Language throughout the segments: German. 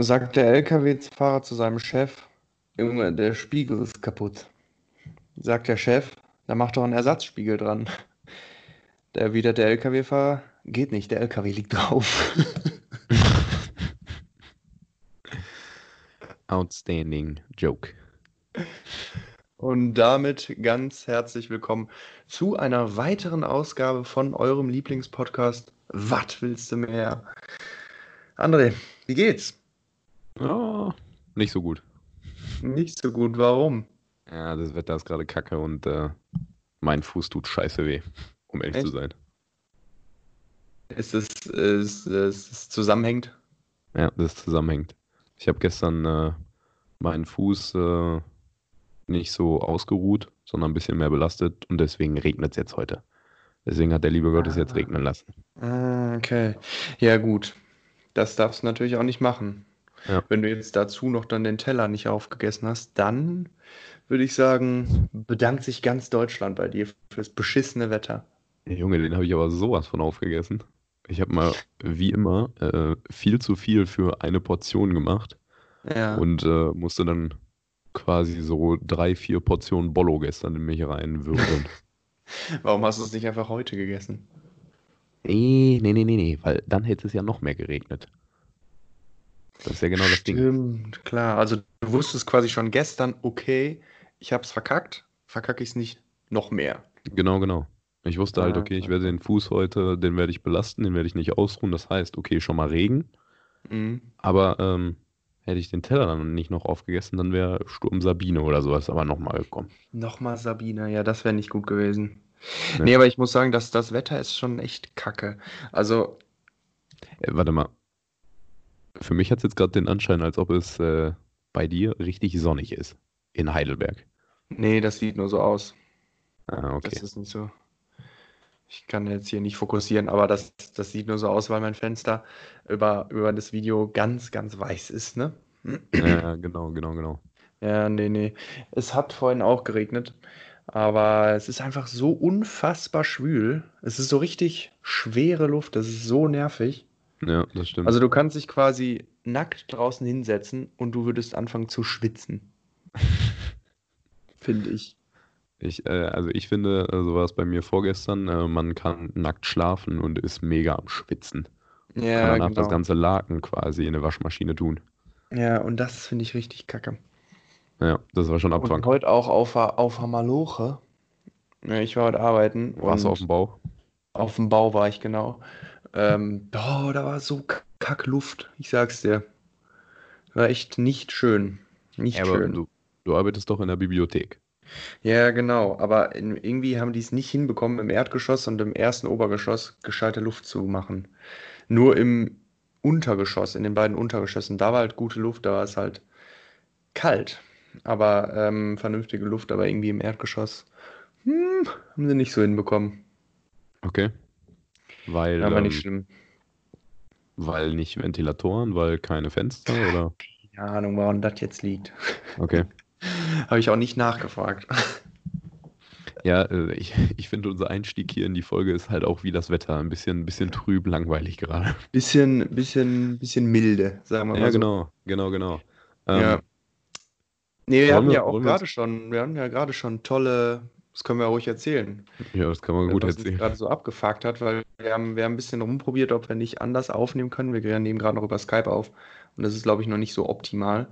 sagt der LKW-Fahrer zu seinem Chef, Junge, der Spiegel ist kaputt. Sagt der Chef, da macht doch einen Ersatzspiegel dran. Da erwidert der LKW-Fahrer, geht nicht, der LKW liegt drauf. Outstanding Joke. Und damit ganz herzlich willkommen zu einer weiteren Ausgabe von eurem Lieblingspodcast. Was willst du mehr? André, wie geht's? Oh, nicht so gut. Nicht so gut, warum? Ja, das Wetter ist gerade kacke und äh, mein Fuß tut scheiße weh, um ehrlich Echt? zu sein. Ist es, ist, ist es zusammenhängt? Ja, das zusammenhängt. Ich habe gestern äh, meinen Fuß äh, nicht so ausgeruht, sondern ein bisschen mehr belastet und deswegen regnet es jetzt heute. Deswegen hat der liebe Gott es jetzt Ah. regnen lassen. Ah, okay. Ja, gut. Das darfst du natürlich auch nicht machen. Ja. Wenn du jetzt dazu noch dann den Teller nicht aufgegessen hast, dann würde ich sagen, bedankt sich ganz Deutschland bei dir fürs beschissene Wetter. Junge, den habe ich aber sowas von aufgegessen. Ich habe mal, wie immer, äh, viel zu viel für eine Portion gemacht. Ja. und äh, musste dann quasi so drei, vier Portionen Bollo gestern in mich reinwürgen. Warum hast du es nicht einfach heute gegessen? nee, nee, nee, nee, nee, weil dann hätte es ja noch mehr geregnet. Das ist ja genau das Ding. Stimmt, klar. Also du wusstest quasi schon gestern, okay, ich hab's verkackt, verkacke ich es nicht noch mehr. Genau, genau. Ich wusste halt, okay, ich werde den Fuß heute, den werde ich belasten, den werde ich nicht ausruhen. Das heißt, okay, schon mal Regen, Mhm. aber ähm, hätte ich den Teller dann nicht noch aufgegessen, dann wäre Sturm Sabine oder sowas aber nochmal gekommen. Nochmal Sabine, ja, das wäre nicht gut gewesen. Ja. Nee, aber ich muss sagen, dass das Wetter ist schon echt kacke. Also, Äh, warte mal. Für mich hat es jetzt gerade den Anschein, als ob es äh, bei dir richtig sonnig ist. In Heidelberg. nee, das sieht nur so aus. Ah, okay. Das ist nicht so. Ich kann jetzt hier nicht fokussieren, aber das, das sieht nur so aus, weil mein Fenster über, über das Video ganz, ganz weiß ist, ne? Ja, genau, genau, genau. Ja, nee, nee. Es hat vorhin auch geregnet, aber es ist einfach so unfassbar schwül. Es ist so richtig schwere Luft, das ist so nervig. Ja, das stimmt. Also du kannst dich quasi nackt draußen hinsetzen und du würdest anfangen zu schwitzen. Finde ich. ich, äh, also ich finde, äh, so war es bei mir vorgestern, äh, man kann nackt schlafen und ist mega am Schwitzen. Kann Ja, danach das genau. ganze Laken quasi in eine Waschmaschine tun. Ja, und das finde ich richtig kacke. Ja, das war schon Und Abfang. heute auch auf, auf. Ja, ich war heute arbeiten Warst du und auf dem Bau? auf dem Bau war ich genau. Ähm, oh, da war so k- Kackluft, ich sag's dir. War echt nicht schön. Nicht Ja, aber schön. du, du arbeitest doch in der Bibliothek. Ja, genau. Aber in, irgendwie haben die es nicht hinbekommen, im Erdgeschoss und im ersten Obergeschoss gescheite Luft zu machen. Nur im Untergeschoss, in den beiden Untergeschossen, da war halt gute Luft, da war es halt kalt. Aber ähm, vernünftige Luft, aber irgendwie im Erdgeschoss, hm, haben sie nicht so hinbekommen. Okay. Weil, Aber nicht ähm, schlimm. weil nicht Ventilatoren, weil keine Fenster oder? Keine Ahnung, woran das jetzt liegt. Okay. Habe ich auch nicht nachgefragt. Ja, äh, ich, ich finde, unser Einstieg hier in die Folge ist halt auch wie das Wetter. Ein bisschen, ein bisschen trüb, langweilig gerade. Bisschen, bisschen, bisschen milde, sagen wir mal Ja, so. genau, genau, genau. Ähm, Ja. Nee, wir wir- ja auch gerade schon, wir hatten ja gerade schon tolle, das können wir ruhig erzählen, ja, das kann man gut was erzählen. gerade so abgefuckt hat, weil wir haben, wir haben ein bisschen rumprobiert, ob wir nicht anders aufnehmen können. Wir nehmen gerade noch über Skype auf und das ist, glaube ich, noch nicht so optimal.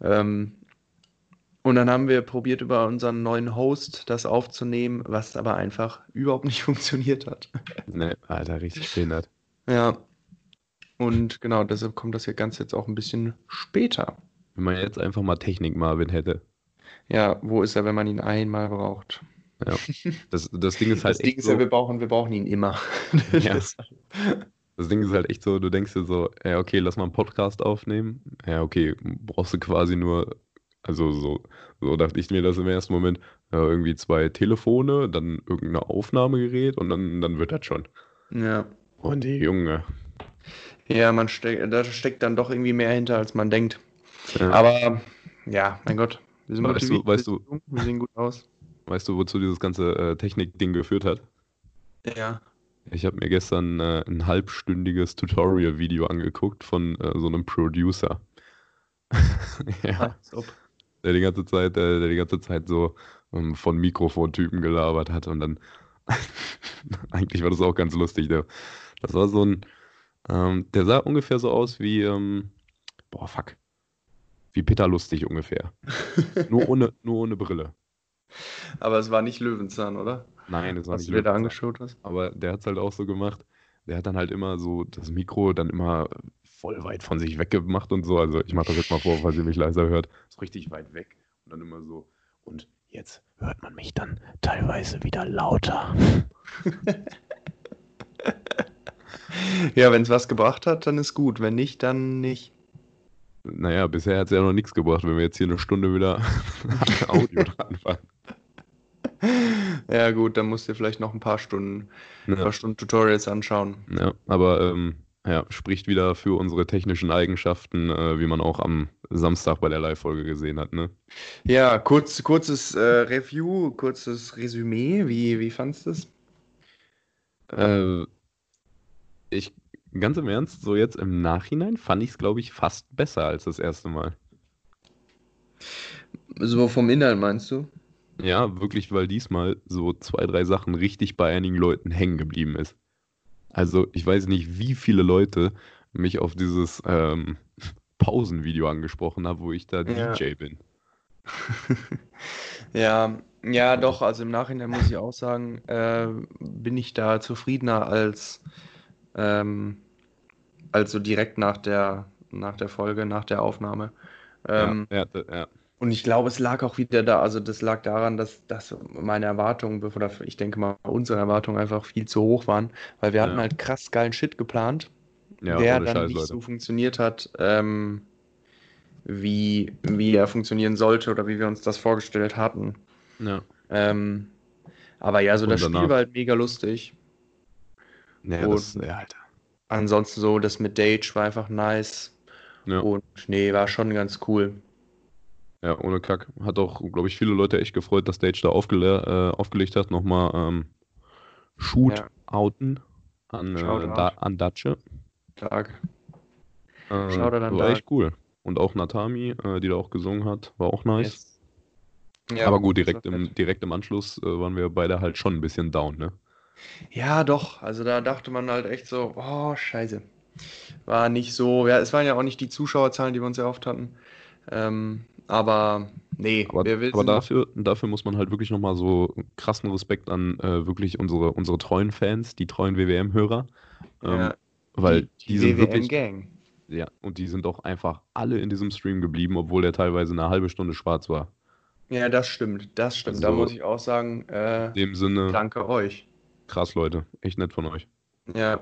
Ähm, und dann haben wir probiert, über unseren neuen Host das aufzunehmen, was aber einfach überhaupt nicht funktioniert hat. Ne, Alter, richtig behindert. Ja. Und genau, deshalb kommt das hier ganz jetzt auch ein bisschen später. Wenn man jetzt einfach mal Technik Marvin hätte. Ja, wo ist er, wenn man ihn einmal braucht? Ja. Das, das Ding ist halt Das Ding echt ist so, ja, wir brauchen, wir brauchen ihn immer. Ja. Das Ding ist halt echt so, du denkst dir so, ja, okay, lass mal einen Podcast aufnehmen. Ja, okay, brauchst du quasi nur, also so, so dachte ich mir das im ersten Moment, ja, irgendwie zwei Telefone, dann irgendein Aufnahmegerät und dann, dann wird das schon. Ja. Und die Junge. Ja, man steckt, da steckt dann doch irgendwie mehr hinter, als man denkt. Ja. Aber ja, mein Gott, wir sind Weißt du- weißt jung, wir sehen gut aus. Weißt du, wozu dieses ganze äh, Technik-Ding geführt hat? Ja. Ich habe mir gestern äh, ein halbstündiges Tutorial-Video angeguckt von äh, so einem Producer. ja, ob. der die ganze Zeit, äh, der die ganze Zeit so ähm, von Mikrofontypen gelabert hat und dann eigentlich war das auch ganz lustig. Der, das war so ein, ähm, der sah ungefähr so aus wie, ähm, boah, fuck, wie Peter Lustig ungefähr. Nur ohne, nur ohne Brille. Aber es war nicht Löwenzahn, oder? Nein, das war Was nicht du dir da Löwenzahn. angeschaut hast? Aber der hat es halt auch so gemacht. Der hat dann halt immer so das Mikro dann immer voll weit von sich weggemacht und so. Also ich mache das jetzt mal vor, falls ihr mich leiser hört. So richtig weit weg. Und dann immer so. Und jetzt hört man mich dann teilweise wieder lauter. Ja, wenn es was gebracht hat, dann ist gut. Wenn nicht, dann nicht. Naja, bisher hat es ja noch nichts gebracht, wenn wir jetzt hier eine Stunde wieder Audio dran fahren. Ja, gut, dann musst du dir vielleicht noch ein paar Stunden, ein Ja, paar Stunden Tutorials anschauen. ja, aber ähm, ja, spricht wieder für unsere technischen Eigenschaften, äh, wie man auch am Samstag bei der Live-Folge gesehen hat, ne? Ja, kurz, kurzes äh, Review, kurzes Resümee. Wie, wie fandest du es? Äh, ich, ganz im Ernst, so jetzt im Nachhinein fand ich es, glaube ich, fast besser als das erste Mal. So vom Inhalt meinst du? Ja, wirklich, weil diesmal so zwei, drei Sachen richtig bei einigen Leuten hängen geblieben ist. Also, ich weiß nicht, wie viele Leute mich auf dieses ähm, Pausenvideo angesprochen haben, wo ich da Ja. DJ bin. Ja, ja, doch, also im Nachhinein muss ich auch sagen, äh, bin ich da zufriedener als, ähm, als so direkt nach der, nach der Folge, nach der Aufnahme. Ähm, ja, ja, ja. Und ich glaube, es lag auch wieder da, also das lag daran, dass, dass meine Erwartungen, oder ich denke mal, unsere Erwartungen einfach viel zu hoch waren, weil wir hatten Ja. halt krass geilen Shit geplant, Ja, der dann Scheiß, nicht Leute. so funktioniert hat, ähm, wie, wie er funktionieren sollte oder wie wir uns das vorgestellt hatten. Ja. Ähm, aber ja, so Und das Spiel danach? war halt mega lustig. Ja, das, ja, Alter. Ansonsten so, das mit Dage war einfach nice. Ja. Und nee, war schon ganz cool. Ja, ohne Kack. Hat auch, glaube ich, viele Leute echt gefreut, dass Stage da aufgele äh, aufgelegt hat. Nochmal ähm, Shootouten an, äh, da, an Datsche. Stark. Äh, Shoutout an war echt cool. Und auch Natami, äh, die da auch gesungen hat, war auch nice. Yes. Ja, Aber gut, direkt im, direkt im Anschluss äh, waren wir beide halt schon ein bisschen down, ne? Ja, doch. Also da dachte man halt echt so, oh, scheiße. War nicht so, ja, es waren ja auch nicht die Zuschauerzahlen, die wir uns erhofft hatten. Ähm, aber nee, Aber, aber dafür, dafür muss man halt wirklich nochmal so krassen Respekt an äh, wirklich unsere, unsere treuen Fans, die treuen WWM-Hörer. Ähm, Ja, weil die, die, sind wirklich, WWM-Gang. ja, und die sind auch einfach alle in diesem Stream geblieben, obwohl der teilweise eine halbe Stunde schwarz war. Ja, das stimmt, das stimmt. Da Also- muss ich auch sagen, äh, In dem Sinne, danke euch. krass, Leute. Echt nett von euch. Ja,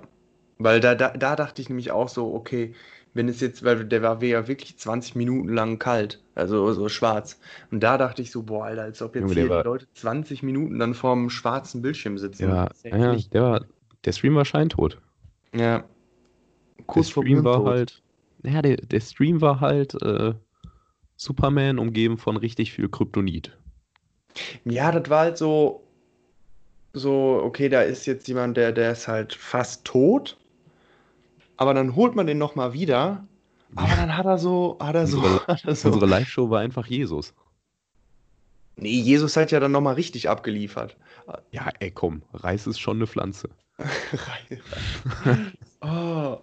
weil da, da, da dachte ich nämlich auch so, okay, wenn es jetzt, weil der war ja wirklich 20 Minuten lang kalt, also so schwarz. Und da dachte ich so, boah, Alter, als ob jetzt Junge, der hier die war- Leute 20 Minuten dann vorm schwarzen Bildschirm sitzen. Ja, ja der, war, der Stream war scheintot. ja. Der Kurz vor Stream war halt, ja, der, der Stream war halt äh, Superman umgeben von richtig viel Kryptonit. Ja, das war halt so, so, okay, da ist jetzt jemand, der, der ist halt fast tot, aber dann holt man den nochmal wieder, aber dann hat er so, hat er so, Unsere- hat er so. Unsere Live-Show war einfach Jesus. Nee, Jesus hat ja dann nochmal richtig abgeliefert. Ja, ey, komm, Reis ist schon eine Pflanze. oh.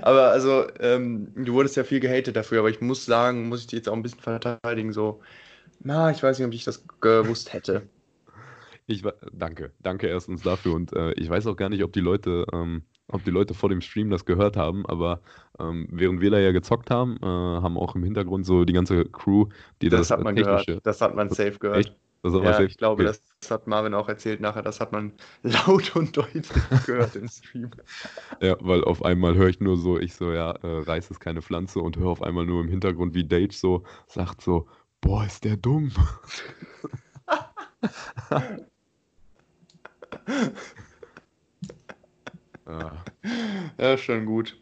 Aber also, ähm, du wurdest ja viel gehatet dafür, aber ich muss sagen, muss ich dich jetzt auch ein bisschen verteidigen, so, na, ich weiß nicht, ob ich das gewusst hätte. Ich danke, danke erstens dafür und äh, ich weiß auch gar nicht, ob die Leute, ähm, ob die Leute vor dem Stream das gehört haben, aber ähm, während wir da ja gezockt haben, äh, haben auch im Hintergrund so die ganze Crew, die das, Das hat man gehört, das hat man safe gehört. Echt? das hat man Ja, safe- ich glaube, okay. das hat Marvin auch erzählt nachher, das hat man laut und deutlich gehört im Stream. Ja, weil auf einmal höre ich nur so, ich so, ja, äh, Reis ist keine Pflanze und höre auf einmal nur im Hintergrund, wie Dage so sagt so, boah, ist der dumm. ah, Ja, schon gut.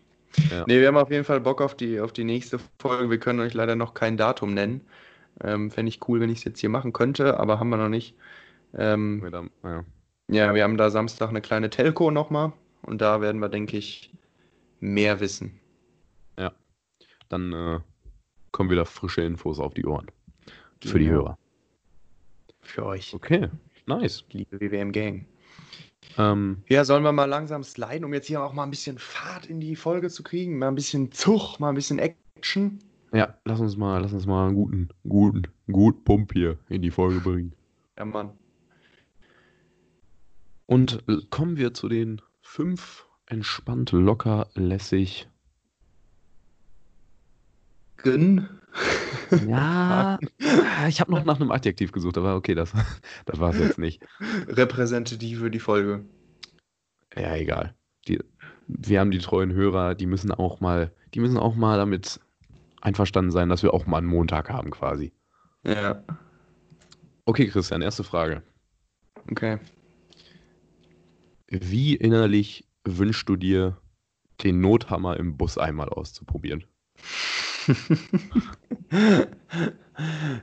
Ja. Nee, wir haben auf jeden Fall Bock auf die, auf die nächste Folge. Wir können euch leider noch kein Datum nennen. Ähm, Fände ich cool, wenn ich es jetzt hier machen könnte, aber haben wir noch nicht. Ähm, mit am- ja. ja, wir haben da Samstag eine kleine Telco nochmal und da werden wir, denke ich, mehr wissen. Dann äh, kommen wieder frische Infos auf die Ohren. Für die Genau. Hörer. Für euch, Okay, nice. liebe WWM-Gang. Ähm, Ja, sollen wir mal langsam sliden, um jetzt hier auch mal ein bisschen Fahrt in die Folge zu kriegen? Mal ein bisschen Zug, mal ein bisschen Action. ja, lass uns mal, lass uns mal einen guten, guten, gut Pump hier in die Folge bringen. Ja, Mann. Und kommen wir zu den fünf entspannt, locker, lässig. Gönn. Ja, ich habe noch nach einem Adjektiv gesucht, aber okay, das, das war es jetzt nicht. Repräsentativ für die Folge. Ja, egal. Die, wir haben die treuen Hörer, die müssen auch mal, die müssen auch mal damit einverstanden sein, dass wir auch mal einen Montag haben quasi. Ja, Okay, Christian, erste Frage. okay. Wie innerlich wünschst du dir, den Nothammer im Bus einmal auszuprobieren?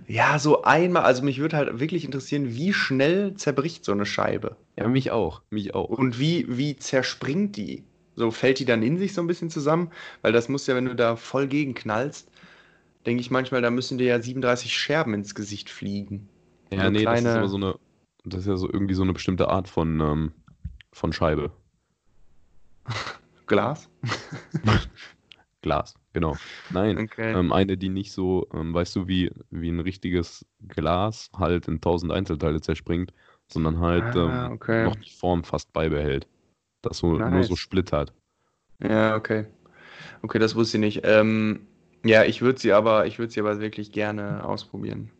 ja, so einmal, also mich würde halt wirklich interessieren, wie schnell zerbricht so eine Scheibe? Ja, mich auch, mich auch. Und wie, wie zerspringt die? So fällt die dann in sich so ein bisschen zusammen? Weil das muss ja, wenn du da voll gegen knallst, denke ich manchmal, da müssen dir ja 37 Scherben ins Gesicht fliegen. Ja, so nee, das ist kleine- aber so eine, das ist ja so irgendwie so eine bestimmte Art von, ähm, von Scheibe. Glas? Glas, genau. Nein, Okay. ähm, eine, die nicht so, ähm, weißt du, wie, wie ein richtiges Glas halt in tausend Einzelteile zerspringt, sondern halt Ah, ähm, okay. noch die Form fast beibehält. Das so nur Nice. so splittert. Ja, okay. Okay, das wusste ich nicht. Ähm, ja, ich würde sie aber, ich würde sie aber wirklich gerne ausprobieren.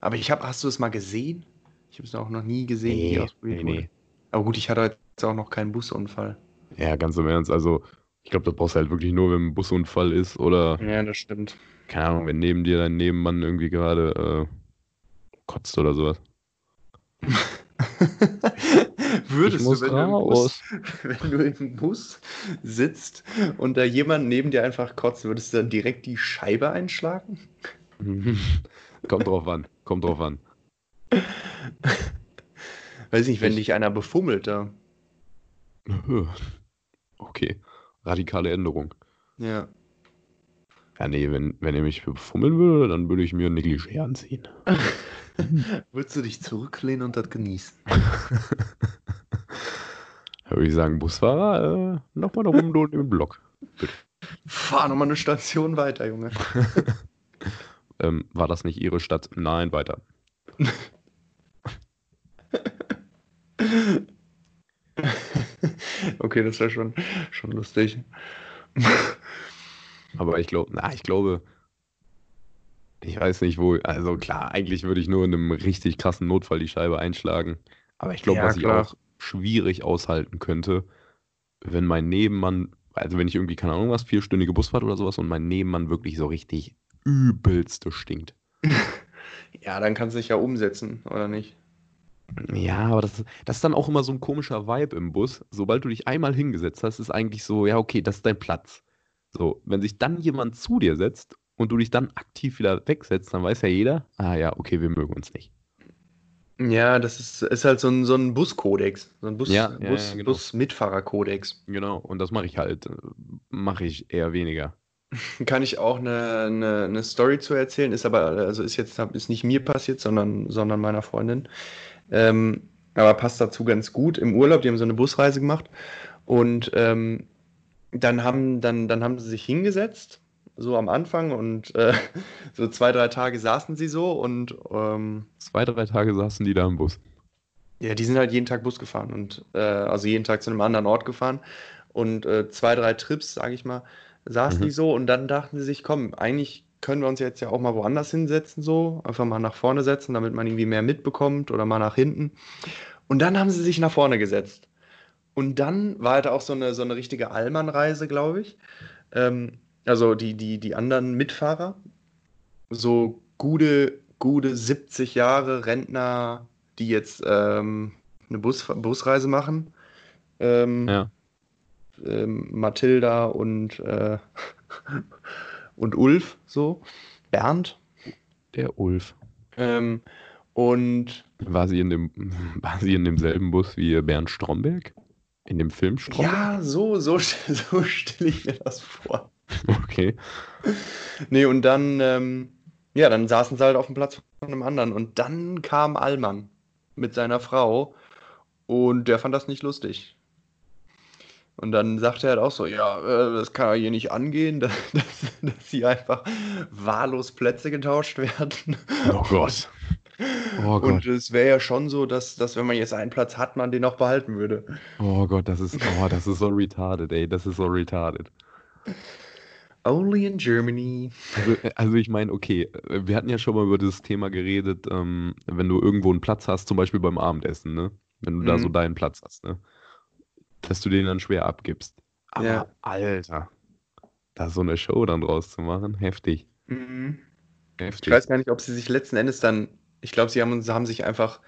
Aber ich habe, hast du es mal gesehen? Ich habe es auch noch nie gesehen, wie die ausprobiert nee, nee. Aber gut, ich hatte jetzt auch noch keinen Busunfall. Ja, ganz im Ernst. Also, ich glaube, das brauchst du halt wirklich nur, wenn ein Busunfall ist oder, Ja, das stimmt. keine Ahnung, wenn neben dir dein Nebenmann irgendwie gerade äh, kotzt oder sowas. Würdest Ich muss du, wenn du, im raus. Bus, wenn du im Bus sitzt und da jemand neben dir einfach kotzt, würdest du dann direkt die Scheibe einschlagen? Kommt drauf an, kommt drauf an. Weiß nicht, wenn Ich- dich einer befummelt da. Okay, radikale Änderung. Ja. Ja, nee, wenn, wenn er mich befummeln würde, dann würde ich mir ein Negligé anziehen. Würdest du dich zurücklehnen und das genießen? Da würde ich sagen, Busfahrer, äh, nochmal da rum dort im Block. Fahr nochmal eine Station weiter, Junge. Ähm, war das nicht Ihre Stadt? Nein, weiter. okay, das wäre schon, schon lustig. Aber ich glaube, na, ich glaube, ich weiß nicht, wo, also klar, eigentlich würde ich nur in einem richtig krassen Notfall die Scheibe einschlagen. Aber ich glaube, Ja, was ich klar. auch schwierig aushalten könnte, wenn mein Nebenmann, also wenn ich irgendwie, keine Ahnung was, vierstündige Busfahrt oder sowas und mein Nebenmann wirklich so richtig übelste stinkt. Ja, dann kannst du dich ja umsetzen, oder nicht? Ja, aber das, das ist dann auch immer so ein komischer Vibe im Bus. Sobald du dich einmal hingesetzt hast, ist eigentlich so, ja, okay, das ist dein Platz. So, wenn sich dann jemand zu dir setzt und du dich dann aktiv wieder wegsetzt, dann weiß ja jeder, ah ja, okay, wir mögen uns nicht. Ja, das ist, ist halt so ein, so ein Buskodex. So ein Bus, Ja, ja, Bus, ja, genau. Bus-Mitfahrerkodex. Genau, und das mache ich halt, äh, mache ich eher weniger. Kann ich auch eine, eine, eine Story zu erzählen, ist aber, also ist jetzt ist nicht mir passiert, sondern, sondern meiner Freundin. Ähm, aber passt dazu ganz gut. Im Urlaub, die haben so eine Busreise gemacht und ähm, dann haben, dann, dann haben sie sich hingesetzt, so am Anfang und äh, so zwei, drei Tage saßen sie so und ähm, Zwei, drei Tage saßen die da im Bus. ja, die sind halt jeden Tag Bus gefahren und äh, also jeden Tag zu einem anderen Ort gefahren und äh, zwei, drei Trips, sage ich mal, saßen Mhm. die so und dann dachten sie sich, komm, eigentlich können wir uns jetzt ja auch mal woanders hinsetzen, so einfach mal nach vorne setzen, damit man irgendwie mehr mitbekommt oder mal nach hinten. Und dann haben sie sich nach vorne gesetzt. Und dann war halt auch so eine, so eine richtige Allmann-Reise, glaube ich. Ähm, also die, die, die anderen Mitfahrer, so gute, gute 70 Jahre Rentner, die jetzt ähm, eine Bus, Busreise machen. Ähm, Ja. ähm, Mathilda und, äh, und Ulf, so. Bernd. Der Ulf. Ähm, und War sie in dem, war sie in demselben Bus wie Bernd Stromberg? In dem Film Stromberg? ja, so, so, so stelle ich mir das vor. Okay. Nee, und dann, ähm, ja, dann saßen sie halt auf dem Platz von einem anderen. Und dann kam Allmann mit seiner Frau und der fand das nicht lustig. Und dann sagte er halt auch so, ja, äh, das kann ja hier nicht angehen, dass, dass, dass hier einfach wahllos Plätze getauscht werden. Oh Gott. Oh Und Gott. es wäre ja schon so, dass, dass wenn man jetzt einen Platz hat, man den auch behalten würde. Oh Gott, das ist, oh, das ist so retarded, ey. Das ist so retarded. Only in Germany. Also, äh, also ich meine, okay, äh, wir hatten ja schon mal über das Thema geredet, ähm, wenn du irgendwo einen Platz hast, zum Beispiel beim Abendessen, ne? Wenn du da so Mhm. deinen Platz hast, ne? Dass du den dann schwer abgibst. Aber Ja. Alter, da so eine Show dann draus zu machen, heftig. Mhm. Ich Heftig. weiß gar nicht, ob sie sich letzten Endes dann, ich glaube, sie haben, haben sich einfach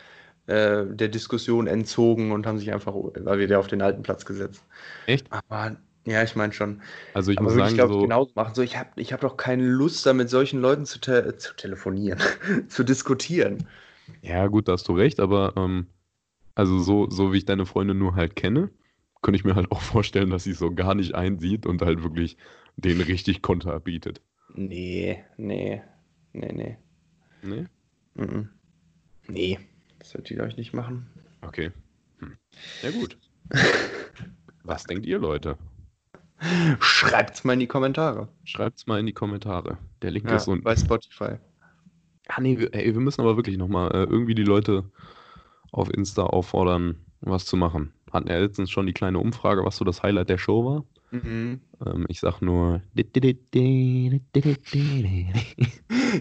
äh, der Diskussion entzogen und haben sich einfach wieder auf den alten Platz gesetzt. Echt? Aber ja, ich meine schon. Also ich Aber muss würde ich, sagen, glaube ich, so, genauso machen. So, ich habe ich hab doch keine Lust, da mit solchen Leuten zu, te zu telefonieren, zu diskutieren. ja gut, da hast du recht, aber ähm, also so, so wie ich deine Freundin nur halt kenne, könnte ich mir halt auch vorstellen, dass sie so gar nicht einsieht und halt wirklich den richtig Konter bietet. Nee, nee, nee, nee. Ne? Mhm. Nee, das wird die, glaube ich, nicht machen. Okay. Hm. Ja gut. Was denkt ihr, Leute? Schreibt's mal in die Kommentare. Schreibt's mal in die Kommentare. Der Link Ja, ist unten. bei Spotify. Ah nee, wir, ey, wir müssen aber wirklich nochmal äh, irgendwie die Leute auf Insta auffordern, was zu machen. Hatten ja letztens schon die kleine Umfrage, was so das Highlight der Show war. Mhm. Ähm, ich sag nur.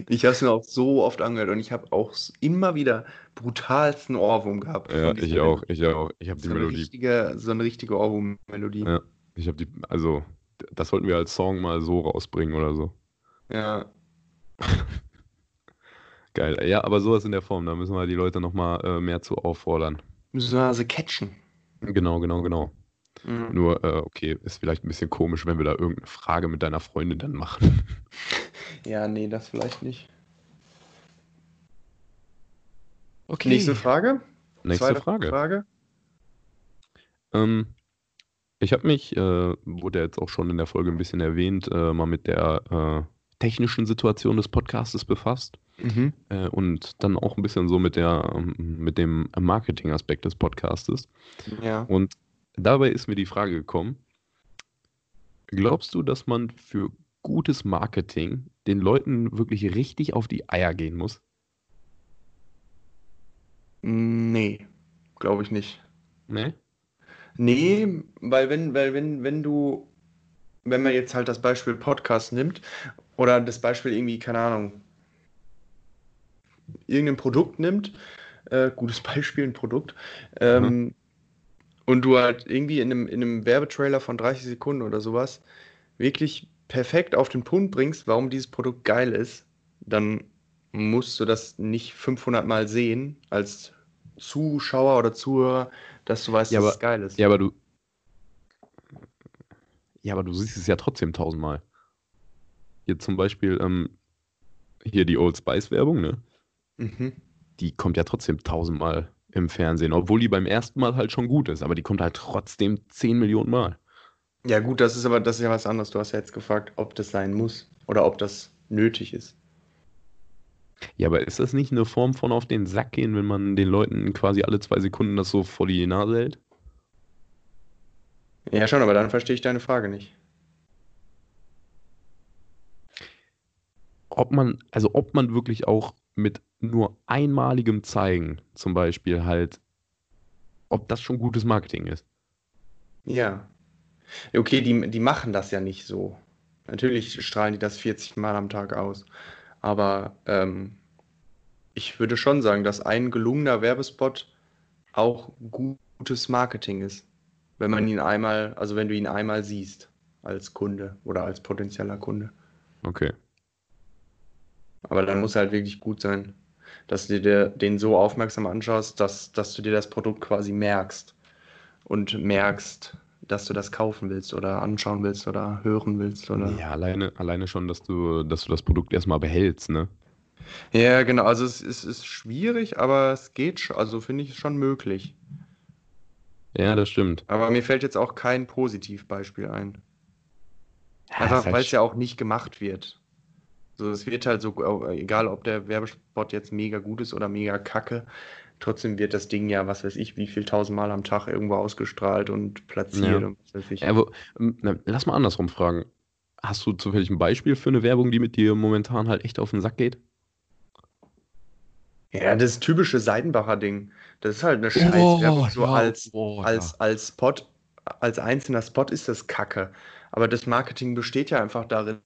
Ich habe es mir auch so oft angehört und ich habe auch immer wieder brutalsten Ohrwurm gehabt. Ja, ich auch, ich auch. Ich habe die So Melodie. richtige, so eine richtige Ohrwurm-Melodie. Ja. Ich habe die, also, das sollten wir als Song mal so rausbringen oder so. Ja. Geil. Ja, aber sowas in der Form, da müssen wir die Leute nochmal äh, mehr zu auffordern. Müssen wir also catchen. Genau, genau, genau. Mhm. Nur, äh, okay, ist vielleicht ein bisschen komisch, wenn wir da irgendeine Frage mit deiner Freundin dann machen. Ja, nee, das vielleicht nicht. Okay. Nächste Frage. Nächste Zweite Frage. Frage. Ähm, ich habe mich, äh, wurde ja jetzt auch schon in der Folge ein bisschen erwähnt, äh, mal mit der äh, technischen Situation des Podcastes befasst Mhm. äh, und dann auch ein bisschen so mit der, ähm, mit dem Marketing-Aspekt des Podcastes. Ja. Und dabei ist mir die Frage gekommen, glaubst du, dass man für gutes Marketing den Leuten wirklich richtig auf die Eier gehen muss? Nee, glaube ich nicht. Ne? Nee, weil wenn, weil wenn, wenn du, wenn man jetzt halt das Beispiel Podcast nimmt oder das Beispiel irgendwie, keine Ahnung, irgendein Produkt nimmt, äh, gutes Beispiel, ein Produkt, ähm, und du halt irgendwie in einem, in einem Werbetrailer von 30 Sekunden oder sowas wirklich perfekt auf den Punkt bringst, warum dieses Produkt geil ist, dann musst du das nicht 500 Mal sehen als Zuschauer oder Zuhörer, dass du weißt, Ja, dass aber- es geil ist. Ja, aber du. Ja, aber du siehst es ja trotzdem tausendmal. Hier zum Beispiel, ähm, hier die Old Spice Werbung, ne? Mhm. Die kommt ja trotzdem tausendmal im Fernsehen, obwohl die beim ersten Mal halt schon gut ist, aber die kommt halt trotzdem zehn Millionen Mal. Ja, gut, das ist aber das ist ja was anderes. Du hast ja jetzt gefragt, ob das sein muss oder ob das nötig ist. Ja, aber ist das nicht eine Form von auf den Sack gehen, wenn man den Leuten quasi alle zwei Sekunden das so vor die Nase hält? Ja, schon, aber dann verstehe ich deine Frage nicht. Ob man, also ob man wirklich auch mit nur einmaligem Zeigen zum Beispiel halt, ob das schon gutes Marketing ist. Ja. Okay, die, die machen das ja nicht so. Natürlich strahlen die das 40 Mal am Tag aus. Aber ähm, ich würde schon sagen, dass ein gelungener Werbespot auch gutes Marketing ist. Wenn man ihn einmal, also wenn du ihn einmal siehst als Kunde oder als potenzieller Kunde. Okay. Aber dann muss er halt wirklich gut sein, dass du dir den so aufmerksam anschaust, dass, dass du dir das Produkt quasi merkst und merkst, dass du das kaufen willst oder anschauen willst oder hören willst oder. Ja, alleine, alleine schon, dass du, dass du das Produkt erstmal behältst, ne? Ja, genau. Also es, es ist schwierig, aber es geht schon. Also finde ich schon möglich. Ja, das stimmt. Aber mir fällt jetzt auch kein Positivbeispiel ein. Einfach ist weil es halt ja auch nicht gemacht wird. So, es wird halt so, egal ob der Werbespot jetzt mega gut ist oder mega kacke, trotzdem wird das Ding ja, was weiß ich, wie viel tausendmal am Tag irgendwo ausgestrahlt und platziert Ja. und was weiß ich. Ja, wo, ähm, na, lass mal andersrum fragen. Hast du zufällig ein Beispiel für eine Werbung, die mit dir momentan halt echt auf den Sack geht? Ja, das typische Seidenbacher-Ding. Das ist halt eine Scheißwerbung, so ja, als, oh, als, als Spot, als einzelner Spot ist das Kacke. Aber das Marketing besteht ja einfach darin,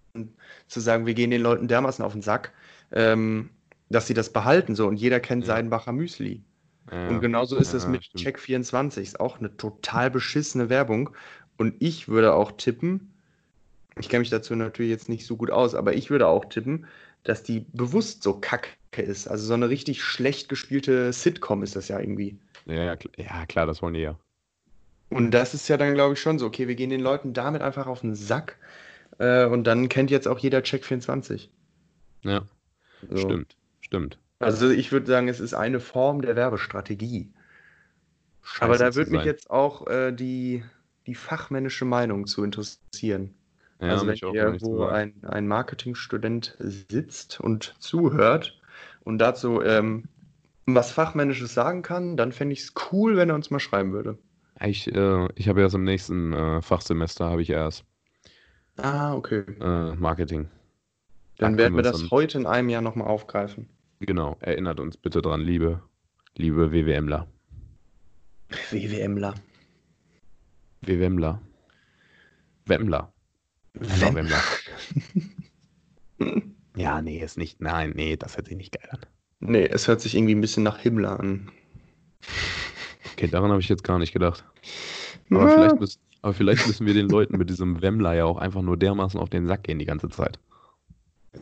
zu sagen, wir gehen den Leuten dermaßen auf den Sack, ähm, dass sie das behalten. So. Und jeder kennt Ja. Seidenbacher Müsli. Ja, Und genauso ist es ja, mit stimmt. Check24. Ist auch eine total beschissene Werbung. Und ich würde auch tippen, ich kenne mich dazu natürlich jetzt nicht so gut aus, aber ich würde auch tippen, dass die bewusst so kacke ist. Also so eine richtig schlecht gespielte Sitcom ist das ja irgendwie. Ja, ja, kl- ja, klar, das wollen die ja. Und das ist ja dann, glaube ich, schon so, okay, wir gehen den Leuten damit einfach auf den Sack. Äh, und dann kennt jetzt auch jeder Check24. Ja, So. stimmt, stimmt. Also ich würde sagen, es ist eine Form der Werbestrategie. Aber Scheiße da zu würde mich sein. jetzt auch äh, die, die fachmännische Meinung zu interessieren. Ja, also wenn irgendwo ein, ein Marketingstudent sitzt und zuhört und dazu ähm, was Fachmännisches sagen kann, dann fände ich es cool, wenn er uns mal schreiben würde. Ich, äh, ich habe erst im nächsten äh, Fachsemester habe ich erst Ah, okay. äh, Marketing. Da Dann können werden wir das dann- heute in einem Jahr nochmal aufgreifen. Genau, erinnert uns bitte dran, liebe, liebe WWMler. WWMler. WWMler. Wemmler. Wem- Wemmler. Ja, nee, ist nicht. Nein, nee, das hört sich nicht geil an. Nee, es hört sich irgendwie ein bisschen nach Himmler an. Okay, daran habe ich jetzt gar nicht gedacht. Aber, Ja. vielleicht müssen, aber vielleicht müssen wir den Leuten mit diesem Wemmler ja auch einfach nur dermaßen auf den Sack gehen die ganze Zeit.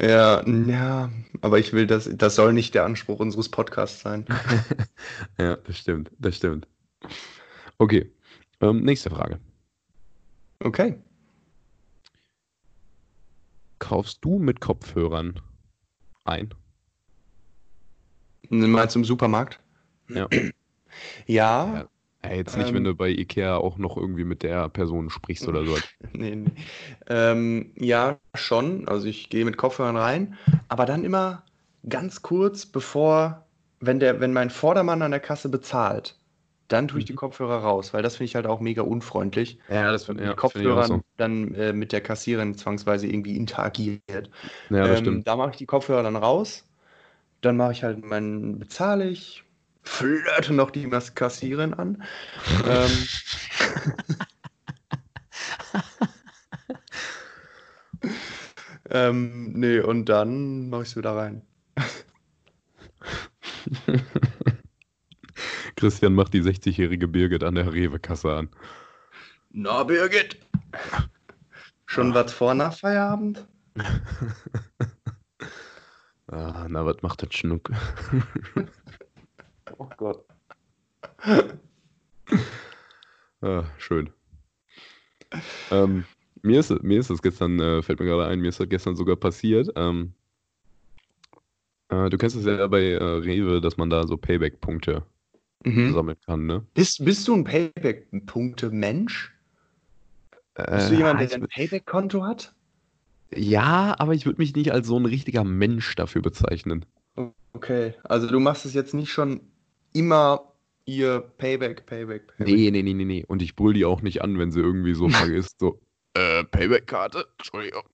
Ja, ja, aber ich will das, das soll nicht der Anspruch unseres Podcasts sein. Ja, das stimmt, das stimmt. Okay, ähm, nächste Frage. Okay. Kaufst du mit Kopfhörern ein? Mal zum Supermarkt? Ja. Ja, Ja. Ja, jetzt nicht, Ähm. wenn du bei Ikea auch noch irgendwie mit der Person sprichst oder so. nee, nee. Ähm, ja, schon. Also ich gehe mit Kopfhörern rein, aber dann immer ganz kurz, bevor, wenn der, wenn mein Vordermann an der Kasse bezahlt, dann tue ich die Mhm. Kopfhörer raus, weil das finde ich halt auch mega unfreundlich. Ja, das finde mit Kopfhörern dann äh, mit der Kassiererin zwangsweise irgendwie interagiert. Ja, das Ähm, stimmt. Da mache ich die Kopfhörer dann raus. Dann mache ich halt meinen, bezahle ich, flirte noch die Kassiererin an. ähm, ähm, nee, und dann mache ich es wieder rein. Christian macht die 60-jährige Birgit an der Rewe-Kasse an. Na, Birgit! Schon was vor nach Feierabend? Ah, na, was macht das Schnuck? Oh Gott. Ah, schön. Ähm, mir ist, mir ist das gestern, äh, fällt mir gerade ein, mir ist das gestern sogar passiert. Ähm, äh, du kennst es ja bei äh, Rewe, dass man da so Payback-Punkte Mhm. sammeln kann, ne? Bist, bist du ein Payback-Punkte-Mensch? Bist du Äh, jemand, der ich ein Payback-Konto hat? ja, aber ich würde mich nicht als so ein richtiger Mensch dafür bezeichnen. Okay, also du machst es jetzt nicht schon immer ihr Payback, Payback, Payback. Nee, nee, nee, nee, nee. Und ich brüll die auch nicht an, wenn sie irgendwie so vergisst, so, äh, Payback-Karte? Entschuldigung.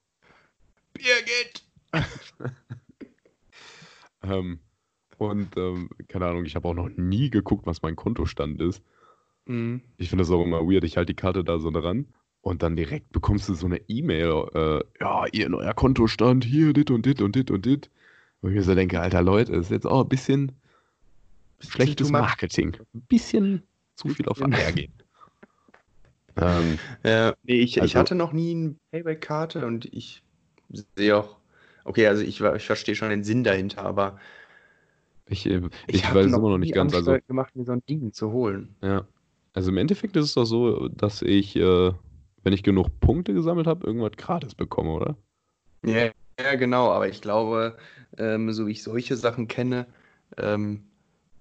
Birgit! Ähm, und, ähm, keine Ahnung, ich habe auch noch nie geguckt, was mein Kontostand ist. Mhm. Ich finde das auch immer weird. Ich halte die Karte da so dran und dann direkt bekommst du so eine E-Mail. Äh, ja, ihr neuer Kontostand, hier, dit und dit und dit und dit. Und ich mir so denke, alter Leute, ist jetzt auch ein bisschen schlechtes. Marketing. Ein bisschen zu viel auf. Eier gehen. ähm, Ja, nee, ich, ich Also- hatte noch nie eine Payback-Karte und ich sehe auch, okay, also ich, ich verstehe schon den Sinn dahinter, aber ich äh, ich, ich weiß noch immer noch nicht ganz. Also, Anstalten gemacht, mir so ein Ding zu holen. ja. Also im Endeffekt ist es doch so, dass ich, äh, wenn ich genug Punkte gesammelt habe, irgendwas gratis bekomme, oder? Ja, ja, genau, aber ich glaube, ähm, so wie ich solche Sachen kenne, ähm,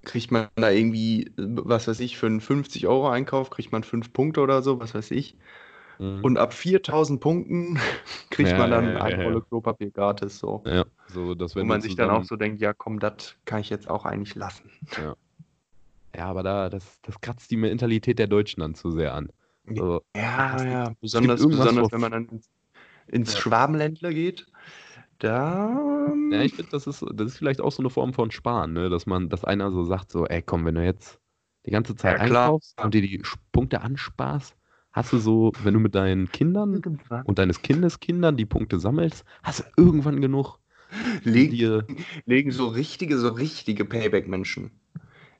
kriegt man da irgendwie, was weiß ich, für einen 50-Euro-Einkauf kriegt man 5 Punkte oder so, was weiß ich. Mhm. Und ab 4000 Punkten kriegt Ja, man dann ja, eine ja. Rolle Klopapier gratis. So. So, dass Wo man sich dann auch so denkt, ja komm, das kann ich jetzt auch eigentlich lassen. Ja, aber da, das, das kratzt die Mentalität der Deutschen dann zu sehr an. So, Ja, ja, besonders, besonders wenn man dann ins, ins. Schwabenländler geht. Da. Ja, ich finde, das ist, das ist vielleicht auch so eine Form von Sparen, ne? dass man, dass einer so sagt, so, ey, komm, wenn du jetzt die ganze Zeit Ja, einkaufst und dir die Punkte ansparst, hast du so, wenn du mit deinen Kindern und deines Kindes Kindern die Punkte sammelst, hast du irgendwann genug, Legen, legen so richtige, so richtige Payback-Menschen.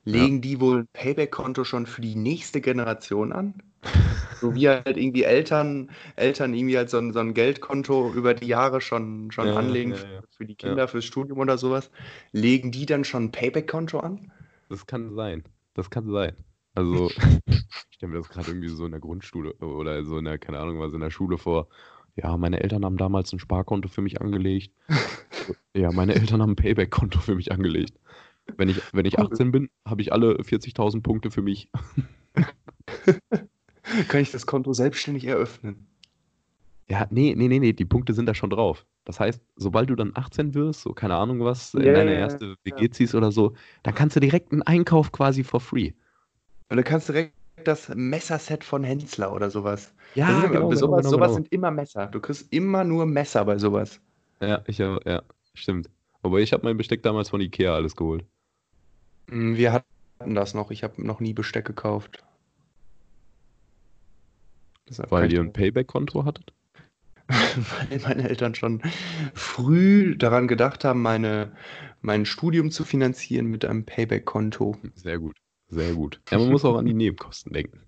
Legen die wohl ein Payback-Konto schon für die nächste Generation an? So wie halt irgendwie Eltern, Eltern irgendwie halt so ein, so ein Geldkonto über die Jahre schon, schon Ja, ja, anlegen ja, für, ja. für die Kinder, fürs Studium oder sowas. Legen die dann schon ein Payback-Konto an? das kann sein, das kann sein. Also, ich stelle mir das gerade irgendwie so in der Grundschule oder so in der, keine Ahnung was, in der Schule vor. Ja, meine Eltern haben damals ein Sparkonto für mich angelegt. Ja, meine Eltern haben ein Payback-Konto für mich angelegt. Wenn ich, wenn ich Cool. 18 bin, habe ich alle 40.000 Punkte für mich. Kann ich das Konto selbstständig eröffnen? Ja, nee, nee, nee, nee, die Punkte sind da schon drauf. Das heißt, sobald du dann 18 wirst, so keine Ahnung was, in Ja, deine erste WG ziehst oder so, dann kannst du direkt einen Einkauf quasi for free. Und du kannst direkt das Messerset von Hensler oder sowas. Ja, immer- genau, genau, sowas genau, sowas genau. sind immer Messer. Du kriegst immer nur Messer bei sowas. Ja, ich ja, stimmt. Aber ich habe mein Besteck damals von Ikea alles geholt. Mm, Wir hatten das noch. Ich habe noch nie Besteck gekauft. Deshalb Weil ihr ein Payback-Konto hattet? weil meine Eltern schon früh daran gedacht haben, meine, mein Studium zu finanzieren mit einem Payback-Konto. Sehr gut, sehr gut. Ja, man muss auch an die Nebenkosten denken.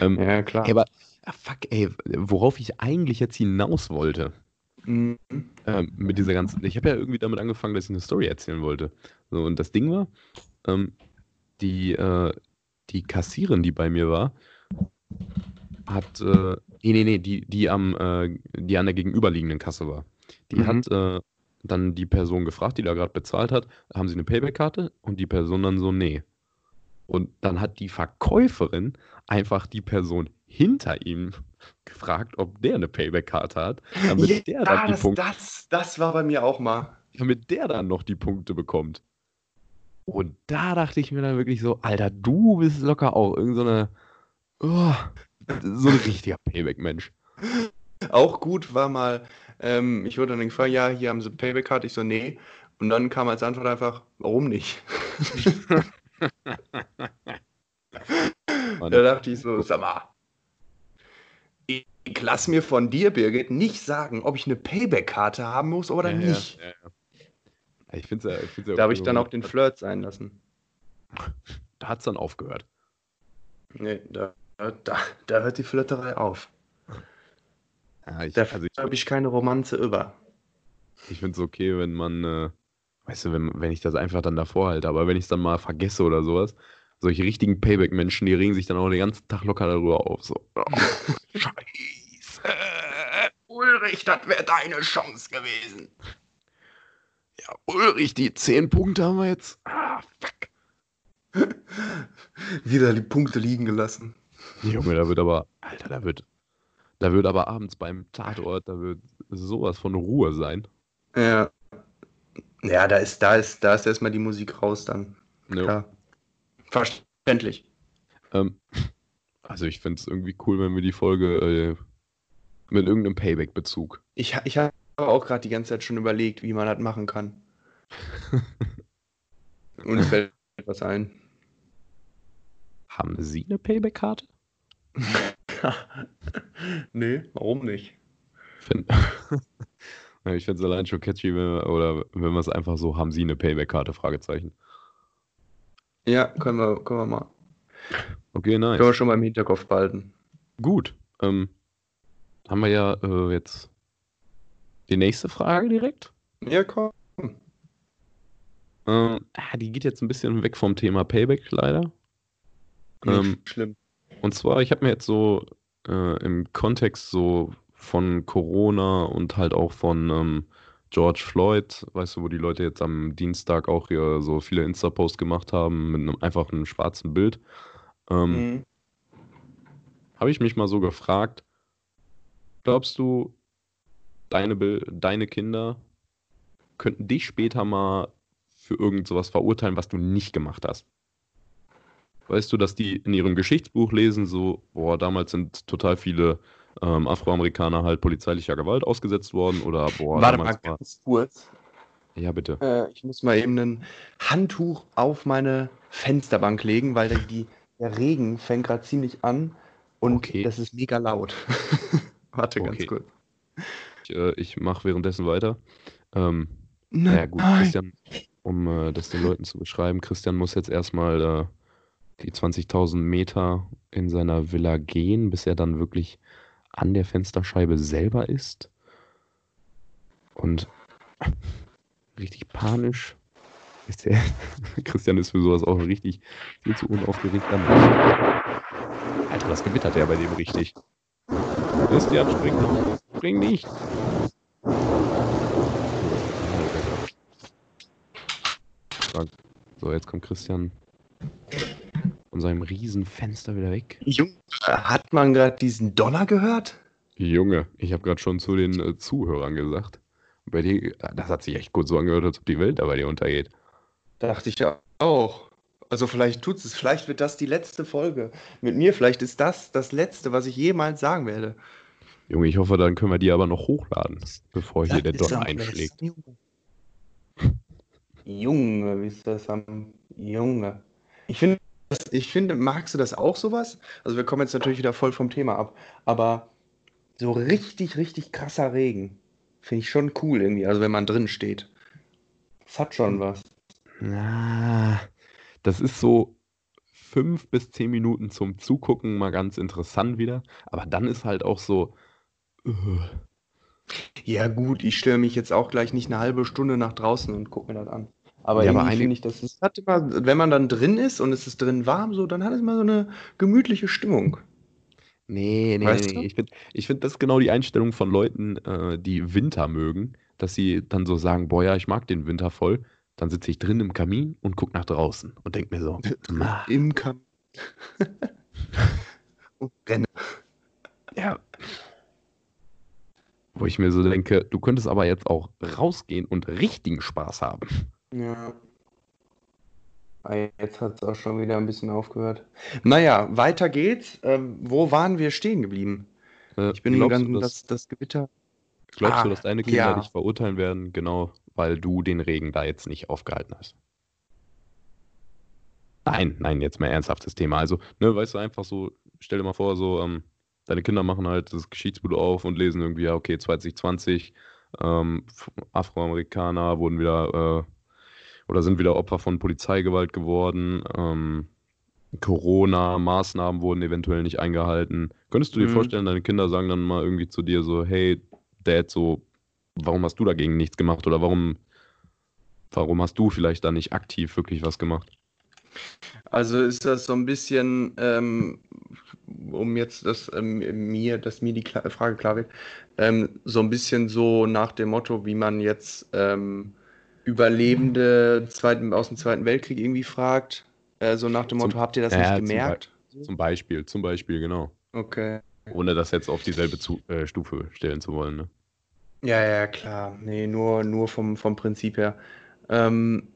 Ähm, Ja, klar. ey, aber, ah, fuck, ey, worauf ich eigentlich jetzt hinaus wollte, Mhm. ähm, mit dieser ganzen, ich habe ja irgendwie damit angefangen, dass ich eine Story erzählen wollte. So, und das Ding war, ähm, die, äh, die Kassierin, die bei mir war, hat, äh, nee, nee, nee, die, die am, äh, die an der gegenüberliegenden Kasse war. Die Mhm. hat äh, dann die Person gefragt, die da gerade bezahlt hat, haben sie eine Payback-Karte? Und die Person dann so, nee. Und dann hat die Verkäuferin einfach die Person hinter ihm gefragt, ob der eine Payback-Karte hat, damit der dann die das, Punkte das, das war bei mir auch mal. damit der dann noch die Punkte bekommt. Und da dachte ich mir dann wirklich so, Alter, du bist locker auch irgend so eine, oh, so ein richtiger Payback-Mensch. Auch gut war mal, ähm, ich wurde dann gefragt, ja, hier haben sie Payback-Karte. Ich so, nee. Und dann kam als Antwort einfach, warum nicht? Da dachte ich so, sag mal, ich lass mir von dir, Birgit, nicht sagen, ob ich eine Payback-Karte haben muss oder ja, nicht. ja, ja. Ich finde ja, ich find's ja Da habe ich dann auch den Flirt sein lassen. Da hat es dann aufgehört. Nee, da, da, da hört die Flirterei auf. Ja, ich, Da also ich, habe ich keine Romanze über. ich finde es okay, wenn man, äh, weißt du, wenn, wenn ich das einfach dann davor halte, aber wenn ich es dann mal vergesse oder sowas, solche richtigen Payback-Menschen, die regen sich dann auch den ganzen Tag locker darüber auf. So, oh, Scheiße. Ulrich, das wäre deine Chance gewesen. Ja, Ulrich, die 10 Punkte haben wir jetzt. Ah, fuck. Wieder die Punkte liegen gelassen. Junge, da wird aber, Alter, da wird, da wird aber abends beim Tatort, da wird sowas von Ruhe sein. Ja. Ja, da ist, da ist, da ist erstmal die Musik raus dann. Klar. Verständlich. Ähm, also ich finde es irgendwie cool, wenn wir die Folge äh, mit irgendeinem Payback-Bezug. Ich, ha- ich habe auch gerade die ganze Zeit schon überlegt, wie man das machen kann. Und es fällt etwas ein. Haben Sie eine Payback-Karte? nee, warum nicht? Find- ich finde es allein schon catchy, wenn wir, oder wenn wir es einfach so, haben Sie eine Payback-Karte? Fragezeichen. Ja, können wir, können wir mal. Okay, nice. Können wir schon mal im Hinterkopf behalten. Gut. Ähm, haben wir ja äh, jetzt die nächste Frage direkt. Ja, komm. Ähm, ah, die geht jetzt ein bisschen weg vom Thema Payback leider. Ähm, schlimm. Und zwar, ich habe mir jetzt so äh, im Kontext so von Corona und halt auch von ähm, George Floyd, weißt du, wo die Leute jetzt am Dienstag auch hier so viele Insta-Posts gemacht haben mit einem einfachen schwarzen Bild, ähm, Mhm. habe ich mich mal so gefragt, glaubst du, deine, deine Kinder könnten dich später mal für irgend sowas verurteilen, was du nicht gemacht hast? Weißt du, dass die in ihrem Geschichtsbuch lesen, so, boah, damals sind total viele ähm, Afroamerikaner halt polizeilicher Gewalt ausgesetzt worden oder boah, Warte mal damals war. ganz kurz. Ja, bitte. Äh, ich muss mal eben ein Handtuch auf meine Fensterbank legen, weil der, die, der Regen fängt gerade ziemlich an und Okay. das ist mega laut. Warte ganz Okay. kurz. Ich, äh, ich mache währenddessen weiter. Ähm, naja, gut. Christian, um äh, das den Leuten zu beschreiben, Christian muss jetzt erstmal äh, die 20.000 Meter in seiner Villa gehen, bis er dann wirklich an der Fensterscheibe selber ist. Und richtig panisch ist er. Christian ist für sowas auch richtig viel zu unaufgeregt. Alter, das gewittert er bei dem richtig. Christian, spring nicht. Spring nicht. So, jetzt kommt Christian von seinem riesen Fenster wieder weg. Junge, hat man gerade diesen Donner gehört? Junge, ich habe gerade schon zu den äh, Zuhörern gesagt. Bei dir, das hat sich echt gut so angehört, als ob die Welt da bei dir untergeht. Dachte ich ja auch. Also vielleicht tut es. Vielleicht wird das die letzte Folge mit mir. Vielleicht ist das das Letzte, was ich jemals sagen werde. Junge, ich hoffe, dann können wir die aber noch hochladen, bevor hier der Das Donner einschlägt. Junge. Junge, wie ist das am Junge? Ich finde, ich finde, magst du das auch sowas? Also wir kommen jetzt natürlich wieder voll vom Thema ab, aber so richtig, richtig krasser Regen finde ich schon cool irgendwie. Also wenn man drin steht, das hat schon was. Na, das ist so fünf bis zehn Minuten zum Zugucken mal ganz interessant wieder. Aber dann ist halt auch so. äh, Ja gut, ich stelle mich jetzt auch gleich nicht eine halbe Stunde nach draußen und gucke mir das an. Aber Ja, aber irgendwie finde ich, das ist, hat immer, wenn man dann drin ist und es ist drin warm, so, dann hat es immer so eine gemütliche Stimmung. Nee, nee, Weißt nee. du? Ich finde, ich find, das ist genau die Einstellung von Leuten, äh, die Winter mögen, dass sie dann so sagen, boah, ja, ich mag den Winter voll. Dann sitze ich drin im Kamin und gucke nach draußen und denke mir so, "Ma, Im Kamin. und renne. ja. Wo ich mir so denke, du könntest aber jetzt auch rausgehen und richtigen Spaß haben. Ja. Ah, Jetzt hat es auch schon wieder ein bisschen aufgehört. Naja, weiter geht's. Ähm, wo waren wir stehen geblieben? Äh, Ich bin glaubst ganz, du, dass, das, das Gewitter. glaubst du, Ah, dass deine Kinder ja. dich verurteilen werden, genau weil du den Regen da jetzt nicht aufgehalten hast? Nein, nein, jetzt mal ernsthaftes Thema. Also, ne, weißt du, einfach so, stell dir mal vor, so, ähm, deine Kinder machen halt das Geschichtsbuch auf und lesen irgendwie, ja, okay, 2020, ähm, Afroamerikaner wurden wieder, äh, oder sind wieder Opfer von Polizeigewalt geworden, ähm, Corona-Maßnahmen wurden eventuell nicht eingehalten. Könntest du dir Mhm. vorstellen, deine Kinder sagen dann mal irgendwie zu dir so, hey, Dad, so, warum hast du dagegen nichts gemacht oder warum, warum hast du vielleicht da nicht aktiv wirklich was gemacht? Also ist das so ein bisschen, ähm, um jetzt, dass ähm, mir, dass mir die Kla Frage klar wird, ähm, so ein bisschen so nach dem Motto, wie man jetzt ähm, Überlebende zweiten, aus dem Zweiten Weltkrieg irgendwie fragt. Äh, so nach dem Zum- Motto, habt ihr das Ja, nicht zum Be- gemerkt? Zum Beispiel, zum Beispiel, genau. Okay. Ohne das jetzt auf dieselbe zu, äh, Stufe stellen zu wollen, ne? Ja, ja, klar. Nee, nur, nur vom, vom Prinzip her. Ähm,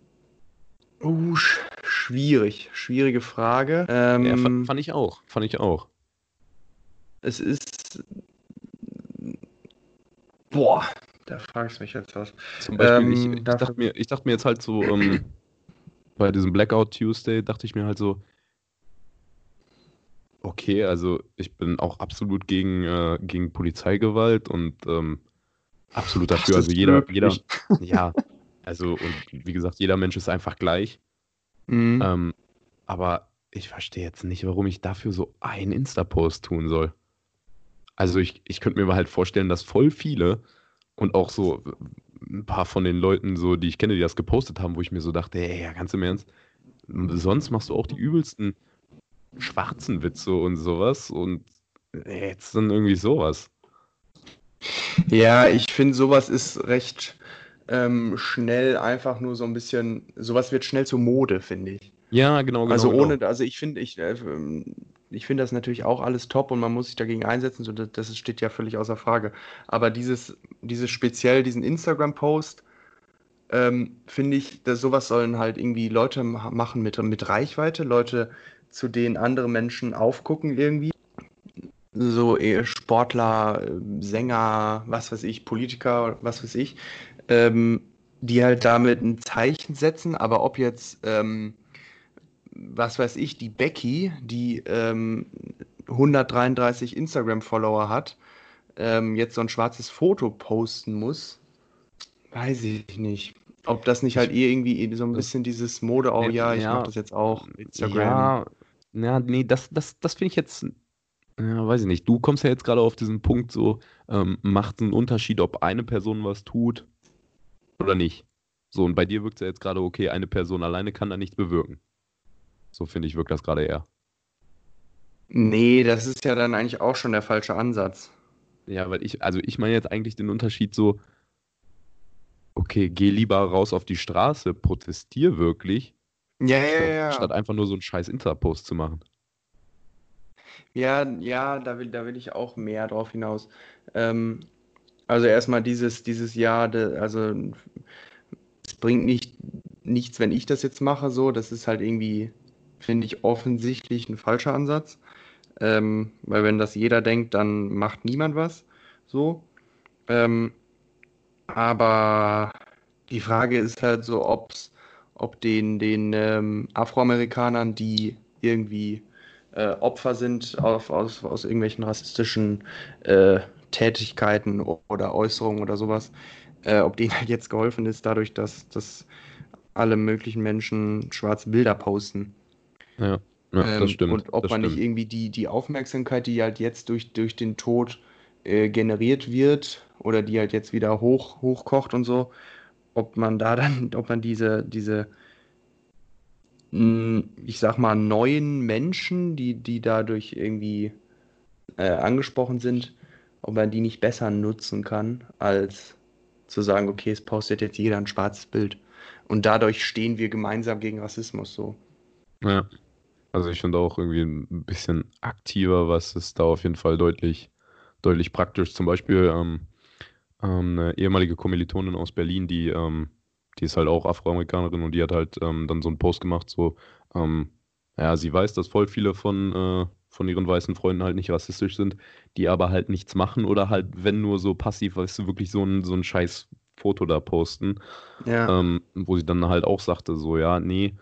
uh, sch schwierig. Schwierige Frage. Ähm, Ja, fand, fand ich auch, fand ich auch. Es ist. Boah, da fragst du mich jetzt was. Zum Beispiel, Ähm, ich, ich, dachte mir, ich dachte mir jetzt halt so, ähm, bei diesem Blackout Tuesday dachte ich mir halt so, okay, also ich bin auch absolut gegen, äh, gegen Polizeigewalt und ähm, absolut dafür. Also jeder, jeder, ja, also und wie gesagt, jeder Mensch ist einfach gleich. Mhm. Ähm, aber ich verstehe jetzt nicht, warum ich dafür so einen Insta-Post tun soll. Also ich, ich könnte mir halt vorstellen, dass voll viele und auch so ein paar von den Leuten, so, die ich kenne, die das gepostet haben, wo ich mir so dachte, ey, ja, ganz im Ernst, sonst machst du auch die übelsten schwarzen Witze und sowas und jetzt dann irgendwie sowas. Ja, ich finde, sowas ist recht ähm, schnell einfach nur so ein bisschen. Sowas wird schnell zur Mode, finde ich. Ja, genau, genau. also genau. ohne, also ich finde, ich, äh, ähm, ich finde das natürlich auch alles top und man muss sich dagegen einsetzen, so, das, das steht ja völlig außer Frage. Aber dieses, dieses speziell, diesen Instagram-Post, ähm, finde ich, dass sowas sollen halt irgendwie Leute machen mit, mit Reichweite, Leute, zu denen andere Menschen aufgucken irgendwie. So eh, Sportler, Sänger, was weiß ich, Politiker, was weiß ich, ähm, die halt damit ein Zeichen setzen, aber ob jetzt ähm, was weiß ich, die Becky, die ähm, 133 Instagram-Follower hat, ähm, jetzt so ein schwarzes Foto posten muss, weiß ich nicht. Ob das nicht halt irgendwie so ein bisschen dieses Mode, oh ja, ich ja, mache das jetzt auch, Instagram. Ja, ja nee, das, das, das finde ich jetzt, ja, weiß ich nicht. Du kommst ja jetzt gerade auf diesen Punkt so, ähm, macht es einen Unterschied, ob eine Person was tut oder nicht. So, und bei dir wirkt es ja jetzt gerade, okay, eine Person alleine kann da nichts bewirken. So finde ich, wirkt das gerade eher. Nee, das ist ja dann eigentlich auch schon der falsche Ansatz. Ja, weil ich, also ich meine jetzt eigentlich den Unterschied so, okay, geh lieber raus auf die Straße, protestier wirklich. Ja, ja, statt, ja. Statt einfach nur so einen scheiß Insta-Post zu machen. Ja, ja, da will, da will ich auch mehr drauf hinaus. Ähm, also erstmal dieses, dieses Jahr, also es bringt nicht, nichts, wenn ich das jetzt mache, so, das ist halt irgendwie finde ich offensichtlich ein falscher Ansatz. Ähm, weil wenn das jeder denkt, dann macht niemand was. So. Ähm, aber die Frage ist halt so, ob's, ob den, den ähm, Afroamerikanern, die irgendwie äh, Opfer sind auf, aus, aus irgendwelchen rassistischen äh, Tätigkeiten oder Äußerungen oder sowas, äh, ob denen halt jetzt geholfen ist, dadurch, dass, dass alle möglichen Menschen schwarze Bilder posten. Ja, ja ähm, das stimmt. Und ob man stimmt. nicht irgendwie die, die Aufmerksamkeit, die halt jetzt durch, durch den Tod äh, generiert wird oder die halt jetzt wieder hoch, hochkocht und so, ob man da dann, ob man diese, diese, mh, ich sag mal, neuen Menschen, die, die dadurch irgendwie äh, angesprochen sind, ob man die nicht besser nutzen kann, als zu sagen, okay, es postet jetzt jeder ein schwarzes Bild. Und dadurch stehen wir gemeinsam gegen Rassismus so. Ja. Also ich finde auch irgendwie ein bisschen aktiver, was ist da auf jeden Fall deutlich, deutlich praktisch. Zum Beispiel ähm, ähm, eine ehemalige Kommilitonin aus Berlin, die, ähm, die ist halt auch Afroamerikanerin und die hat halt ähm, dann so einen Post gemacht, so, ähm, ja, sie weiß, dass voll viele von, äh, von ihren weißen Freunden halt nicht rassistisch sind, die aber halt nichts machen oder halt, wenn nur so passiv, weißt du, wirklich so ein, so ein scheiß Foto da posten. Ja. Ähm, wo sie dann halt auch sagte, so, ja, nee,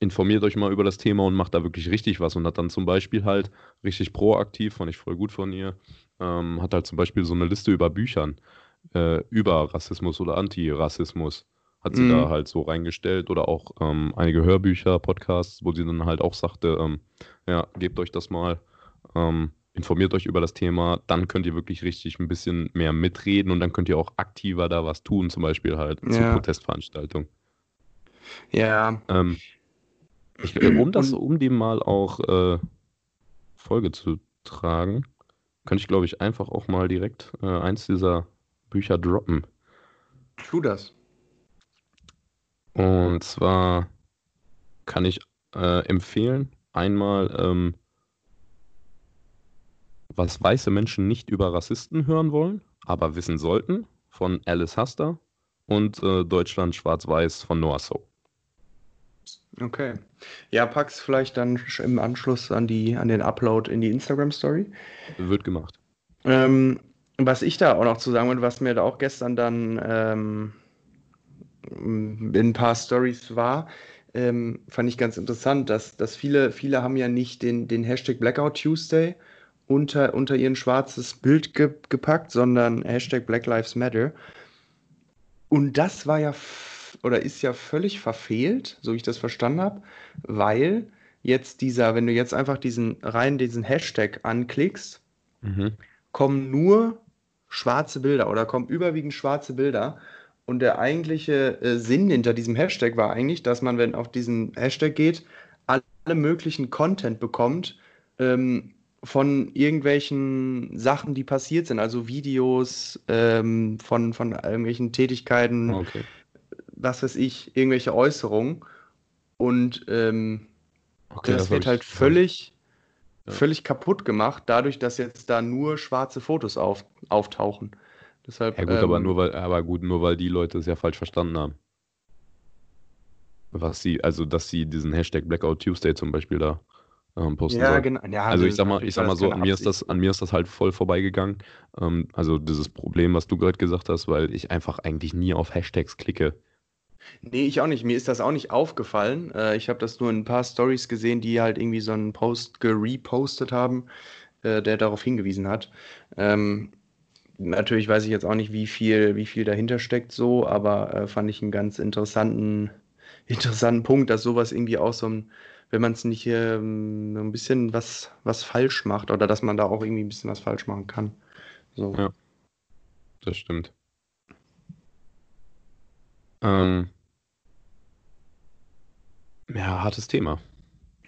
informiert euch mal über das Thema und macht da wirklich richtig was und hat dann zum Beispiel halt richtig proaktiv, fand ich voll gut von ihr, ähm, hat halt zum Beispiel so eine Liste über Büchern äh, über Rassismus oder Antirassismus hat sie mhm. da halt so reingestellt oder auch ähm, einige Hörbücher, Podcasts, wo sie dann halt auch sagte, ähm, ja, gebt euch das mal, ähm, informiert euch über das Thema, dann könnt ihr wirklich richtig ein bisschen mehr mitreden und dann könnt ihr auch aktiver da was tun, zum Beispiel halt ja. zu Protestveranstaltungen. Ja. Ähm, ich, äh, um das, um dem mal auch äh, Folge zu tragen, könnte ich, glaube ich, einfach auch mal direkt äh, eins dieser Bücher droppen. Tu das. Und zwar kann ich äh, empfehlen, einmal, ähm, was weiße Menschen nicht über Rassisten hören wollen, aber wissen sollten, von Alice Haster und äh, Deutschland Schwarz-Weiß von Noah So. Okay. Ja, pack's vielleicht dann im Anschluss an, die, an den Upload in die Instagram-Story. Wird gemacht. Ähm, was ich da auch noch zu sagen wollte, was mir da auch gestern dann ähm, in ein paar Stories war, ähm, fand ich ganz interessant, dass, dass viele, viele haben ja nicht den, den Hashtag Blackout Tuesday unter, unter ihren schwarzes Bild ge gepackt, sondern Hashtag Black Lives Matter. Und das war ja oder ist ja völlig verfehlt, so ich das verstanden habe, weil jetzt dieser, wenn du jetzt einfach diesen rein diesen Hashtag anklickst, mhm. kommen nur schwarze Bilder oder kommen überwiegend schwarze Bilder. Und der eigentliche äh, Sinn hinter diesem Hashtag war eigentlich, dass man, wenn auf diesen Hashtag geht, alle möglichen Content bekommt ähm, von irgendwelchen Sachen, die passiert sind, also Videos ähm, von, von irgendwelchen Tätigkeiten, okay was weiß ich, irgendwelche Äußerungen. Und ähm, okay, das, das wird halt völlig, ja. völlig kaputt gemacht, dadurch, dass jetzt da nur schwarze Fotos auf, auftauchen. Deshalb, ja gut, ähm, aber nur weil, aber gut, nur weil die Leute es ja falsch verstanden haben. Was sie, also dass sie diesen Hashtag Blackout Tuesday zum Beispiel da ähm, posten ja, genau. Ja, also ich sag mal, ich sag mal so, an mir ist das, an mir ist das halt voll vorbeigegangen. Ähm, also dieses Problem, was du gerade gesagt hast, weil ich einfach eigentlich nie auf Hashtags klicke. Nee, ich auch nicht. Mir ist das auch nicht aufgefallen. Äh, ich habe das nur in ein paar Stories gesehen, die halt irgendwie so einen Post gerepostet haben, äh, der darauf hingewiesen hat. Ähm, natürlich weiß ich jetzt auch nicht, wie viel, wie viel dahinter steckt so, aber äh, fand ich einen ganz interessanten, interessanten Punkt, dass sowas irgendwie auch so ein, wenn man es nicht ähm, ein bisschen was, was falsch macht oder dass man da auch irgendwie ein bisschen was falsch machen kann. So. Ja, das stimmt. Ähm, ja, hartes Thema.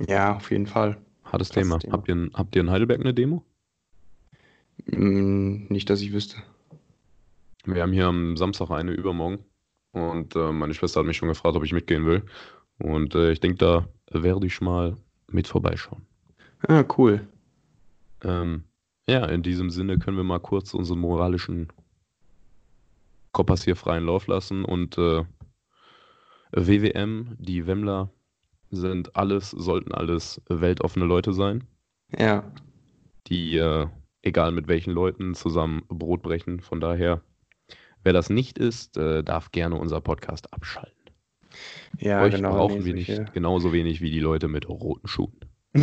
Ja, auf jeden Fall. Hartes Thema. Thema. Habt, ihr in, habt ihr in Heidelberg eine Demo? Mm, nicht, dass ich wüsste. Wir haben hier am Samstag eine übermorgen und äh, meine Schwester hat mich schon gefragt, ob ich mitgehen will. Und äh, ich denke, da werde ich mal mit vorbeischauen. Ah, cool. Ähm, ja, in diesem Sinne können wir mal kurz unseren moralischen Kompass hier freien Lauf lassen und äh, WWM, die Wemmler sind alles, sollten alles weltoffene Leute sein. Ja. Die, äh, egal mit welchen Leuten, zusammen Brot brechen. Von daher, wer das nicht ist, äh, darf gerne unser Podcast abschalten. Ja, Euch genau. brauchen wir nicht genauso wenig wie die Leute mit roten Schuhen.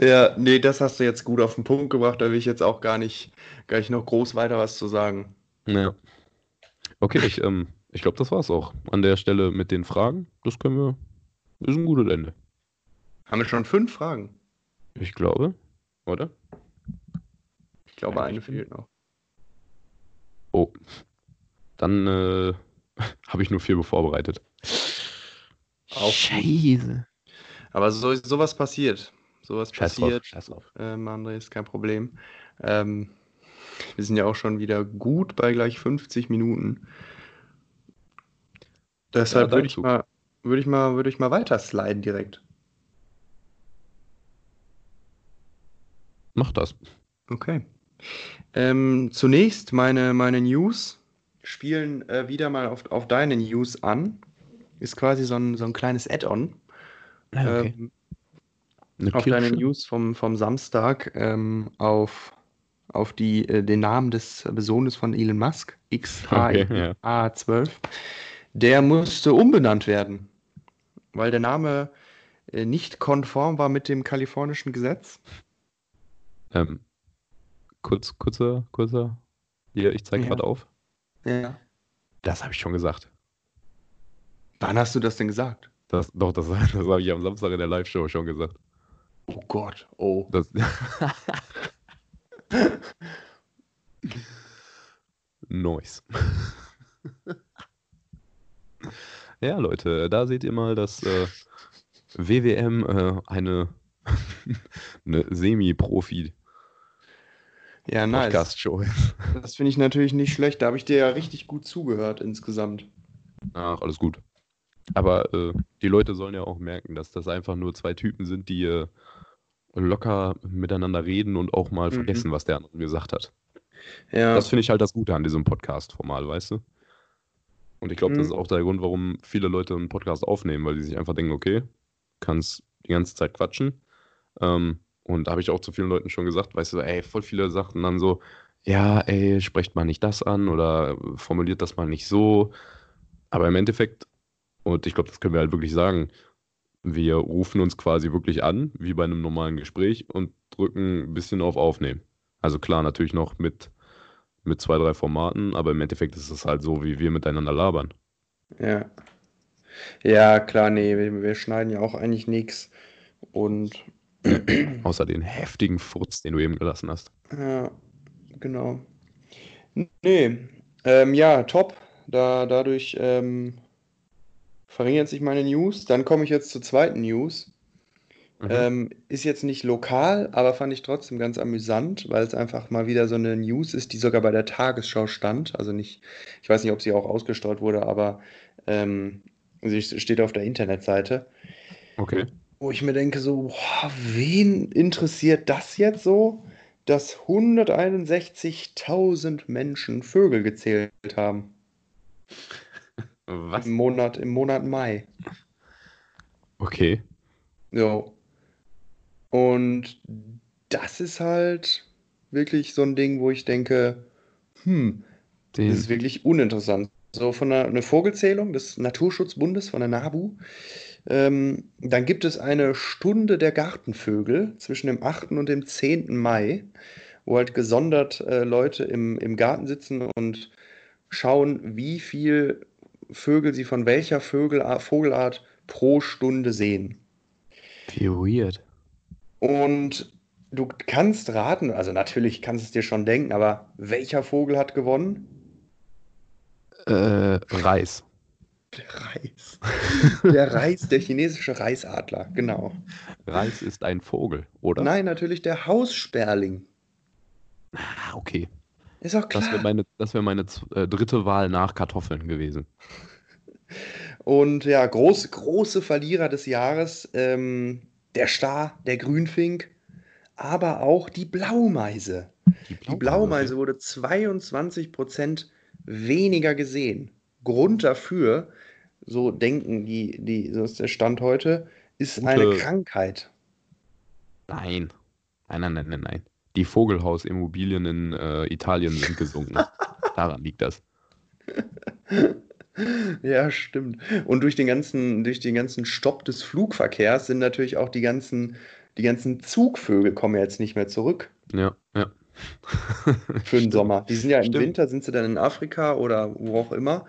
ja, nee, das hast du jetzt gut auf den Punkt gebracht. Da will ich jetzt auch gar nicht, gar nicht noch groß weiter was zu sagen. Ja. Okay, ich, ähm, ich glaube, das war's auch. An der Stelle mit den Fragen. Das können wir. Ist ein gutes Ende. Haben wir schon fünf Fragen? Ich glaube, oder? Ich glaube, eine fehlt noch. Oh. Dann äh, habe ich nur vier vorbereitet. Auch Scheiße. Aber so, sowas passiert. Sowas Scheiß passiert. Drauf, Scheiß drauf. Ähm, André, ist kein Problem. Ähm, wir sind ja auch schon wieder gut bei gleich 50 Minuten. Deshalb ja, würde ich mal, würde ich mal, würde ich mal weiter sliden direkt. Mach das. Okay. Ähm, zunächst meine, meine News spielen äh, wieder mal auf, auf deine News an. Ist quasi so ein, so ein kleines Add-on. Ah, okay. Ähm, auf deine News vom, vom Samstag ähm, auf auf die, äh, den Namen des Sohnes von Elon Musk, XA12. Okay, Der musste umbenannt werden, weil der Name äh, nicht konform war mit dem kalifornischen Gesetz. Ähm, kurz, kurzer, kurzer. Hier, ich zeige ja. gerade auf. Ja. Das habe ich schon gesagt. Wann hast du das denn gesagt? Das, doch, das, das habe ich am Samstag in der Live-Show schon gesagt. Oh Gott, oh. Das, Nice. ja, Leute, da seht ihr mal, dass äh, WWM äh, eine, eine Semi-Profi ja, nice. Podcast-Show. Das finde ich natürlich nicht schlecht. Da habe ich dir ja richtig gut zugehört insgesamt. Ach, alles gut. Aber äh, die Leute sollen ja auch merken, dass das einfach nur zwei Typen sind, die äh, locker miteinander reden und auch mal mhm. vergessen, was der andere gesagt hat. Ja. Das finde ich halt das Gute an diesem Podcast-Format, weißt du? Und ich glaube, mhm. das ist auch der Grund, warum viele Leute einen Podcast aufnehmen, weil die sich einfach denken, okay, kannst die ganze Zeit quatschen. Ähm, und da habe ich auch zu vielen Leuten schon gesagt, weißt du, ey, voll viele sagten dann so, ja, ey, sprecht mal nicht das an oder formuliert das mal nicht so. Aber im Endeffekt, und ich glaube, das können wir halt wirklich sagen, wir rufen uns quasi wirklich an, wie bei einem normalen Gespräch, und drücken ein bisschen auf Aufnehmen. Also klar, natürlich noch mit, mit zwei, drei Formaten, aber im Endeffekt ist es halt so, wie wir miteinander labern. Ja. Ja, klar, nee, wir, wir schneiden ja auch eigentlich nichts. Und. Außer den heftigen Furz, den du eben gelassen hast. Ja, genau. Nee, ähm, ja, top. Da, dadurch ähm, verringern sich meine News. Dann komme ich jetzt zur zweiten News. Mhm. Ähm, ist jetzt nicht lokal, aber fand ich trotzdem ganz amüsant, weil es einfach mal wieder so eine News ist, die sogar bei der Tagesschau stand. Also nicht, ich weiß nicht, ob sie auch ausgestrahlt wurde, aber ähm, ich, steht auf der Internetseite. Okay. Wo ich mir denke, so, boah, wen interessiert das jetzt so, dass 161.000 Menschen Vögel gezählt haben? Was? Im Monat, im Monat Mai. Okay. So. Und das ist halt wirklich so ein Ding, wo ich denke, hm, Den, das ist wirklich uninteressant. So von einer, eine Vogelzählung des Naturschutzbundes, von der NABU. Ähm, dann gibt es eine Stunde der Gartenvögel zwischen dem 8. und dem 10. Mai, wo halt gesondert äh, Leute im, im Garten sitzen und schauen, wie viel Vögel sie von welcher Vögelart, Vogelart pro Stunde sehen. wie weird. Und du kannst raten, also natürlich kannst du es dir schon denken, aber welcher Vogel hat gewonnen? Äh, Reis. Der Reis. Der Reis, der chinesische Reisadler, genau. Reis ist ein Vogel, oder? Nein, natürlich der Haussperling. Ah, okay. Ist auch Das wäre klar. meine, das wär meine äh, dritte Wahl nach Kartoffeln gewesen. Und ja, groß, große Verlierer des Jahres, ähm, der Star, der Grünfink, aber auch die Blaumeise. Die Blaumeise wurde 22% weniger gesehen. Grund dafür, so denken die, die, so ist der Stand heute, ist Gute- eine Krankheit. Nein. Nein, nein, nein, nein, nein. Die Vogelhausimmobilien in äh, Italien sind gesunken. Daran liegt das. Ja, stimmt. Und durch den ganzen, durch den ganzen Stopp des Flugverkehrs sind natürlich auch die ganzen, die ganzen Zugvögel kommen ja jetzt nicht mehr zurück Ja, ja. für den Sommer. Die sind ja im Stimmt. Winter, sind sie dann in Afrika oder wo auch immer.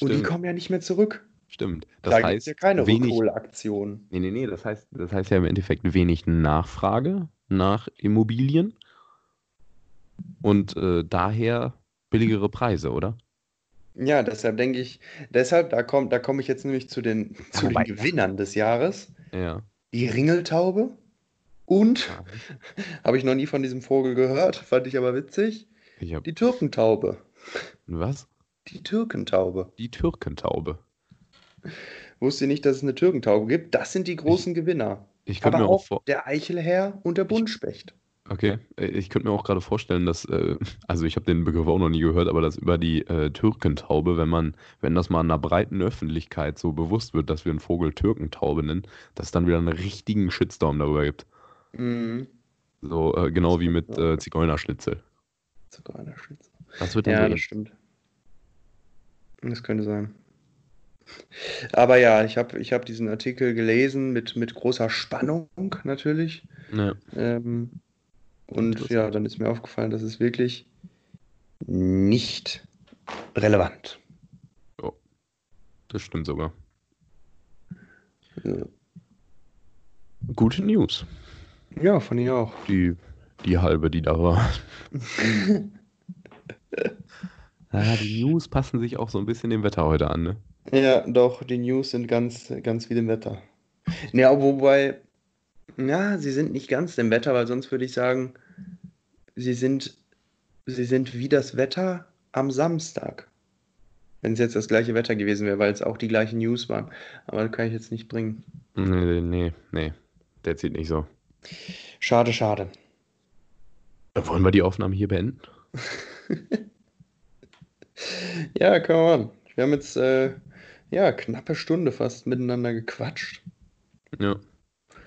Und die Stimmt. kommen ja nicht mehr zurück. Stimmt. Das da gibt es heißt, ja keine wenig, Rückholaktion. nee, nee, nee, das heißt, das heißt ja im Endeffekt wenig Nachfrage nach Immobilien und äh, daher billigere Preise, oder? Ja, deshalb denke ich, deshalb, da kommt, da komme ich jetzt nämlich zu den, zu den wobei- Gewinnern des Jahres. Ja. Die Ringeltaube und, Ja. habe ich noch nie von diesem Vogel gehört, fand ich aber witzig, Ich hab, die Türkentaube. was? Die Türkentaube. Die Türkentaube. Wusste ihr nicht, dass es eine Türkentaube gibt? Das sind die großen Gewinner. Ich könnte Aber mir auch auch vor, der Eichelherr und der Buntspecht. okay, äh, ich könnte mir auch gerade vorstellen, dass, äh, also ich habe den Begriff auch noch nie gehört, aber dass über die äh, Türkentaube, wenn man, wenn das mal in einer breiten Öffentlichkeit so bewusst wird, dass wir einen Vogel Türkentaube nennen, dass es dann wieder einen richtigen Shitstorm darüber gibt. Mhm. So, äh, genau wie mit äh, Zigeunerschnitzel. Sogar einer Schnitzel. Das wird dann Ja, so das stimmt. Das könnte sein. Aber ja, ich habe ich hab diesen Artikel gelesen mit, mit großer Spannung natürlich. Ja, Ähm, und ja, dann ist mir aufgefallen, das ist wirklich nicht relevant. das stimmt sogar. Ja, Gute News. Ja, fand ich auch. Die, die halbe, die da war. Ja, die News passen sich auch so ein bisschen dem Wetter heute an, ne? Ja, doch, die News sind ganz, ganz wie dem Wetter. Ja, wobei, ja, sie sind nicht ganz dem Wetter, weil sonst würde ich sagen, sie sind, sie sind wie das Wetter am Samstag. Wenn es jetzt das gleiche Wetter gewesen wäre, weil es auch die gleichen News waren. Aber das kann ich jetzt nicht bringen. Nee, nee, nee. Der zieht nicht so. Schade, schade. Wollen wir die Aufnahme hier beenden? Ja, wir machen. Wir haben jetzt, äh, ja, knappe Stunde fast miteinander gequatscht. Ja.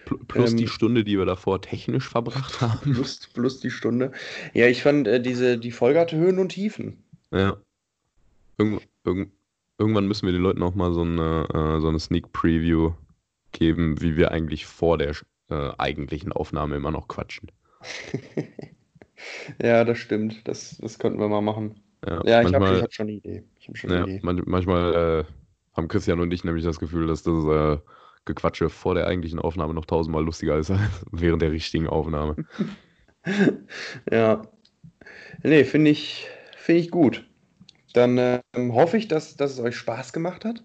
Pl- Plus die Ähm, Stunde, die wir davor technisch verbracht haben. Plus, plus die Stunde. Ja, ich fand, äh, diese, die Folge hatte Höhen und Tiefen. Ja. Irgend, irgend, irgendwann müssen wir den Leuten auch mal so eine, äh, so eine Sneak Preview geben, wie wir eigentlich vor der äh, eigentlichen Aufnahme immer noch quatschen. Ja, das stimmt. Das, das könnten wir mal machen. Ja, Ja, ich habe hab schon eine Idee. Habe schon eine ja, Idee. man, manchmal äh, haben Christian und ich nämlich das Gefühl, dass das äh, Gequatsche vor der eigentlichen Aufnahme noch tausendmal lustiger ist als während der richtigen Aufnahme. Ja. Nee, finde ich, finde ich gut. Dann ähm, hoffe ich, dass, dass es euch Spaß gemacht hat.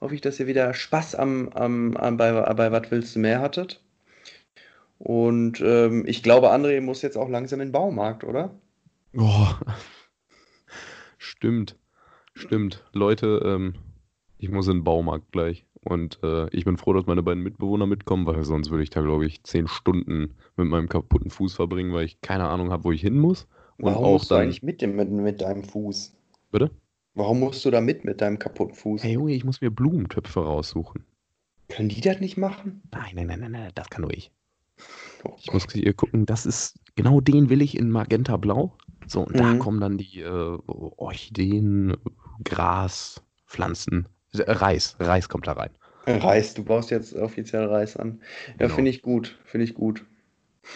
Hoffe ich, dass ihr wieder Spaß am, am, am bei, bei Was willst du mehr hattet. Und ähm, ich glaube, André muss jetzt auch langsam in den Baumarkt, oder? Oh. Stimmt. Stimmt. Leute, ähm, Ich muss in den Baumarkt gleich. Und äh, ich bin froh, dass meine beiden Mitbewohner mitkommen, weil sonst würde ich da, glaube ich, zehn Stunden mit meinem kaputten Fuß verbringen, weil ich keine Ahnung habe, wo ich hin muss. Und Warum auch musst du dann. eigentlich mit, dem, mit, mit deinem Fuß? Bitte? Warum musst du da mit mit deinem kaputten Fuß? Hey Junge, ich muss mir Blumentöpfe raussuchen. Können die das nicht machen? Nein, nein, nein, nein, nein, das kann nur ich. Oh Ich muss hier gucken, das ist, genau den will ich in Magenta Blau. So, und da Mhm. kommen dann die äh, Orchideen, Gras, Pflanzen, äh, Reis, Reis kommt da rein. Reis, du baust jetzt offiziell Reis an. Ja, Genau. finde ich gut, finde ich gut.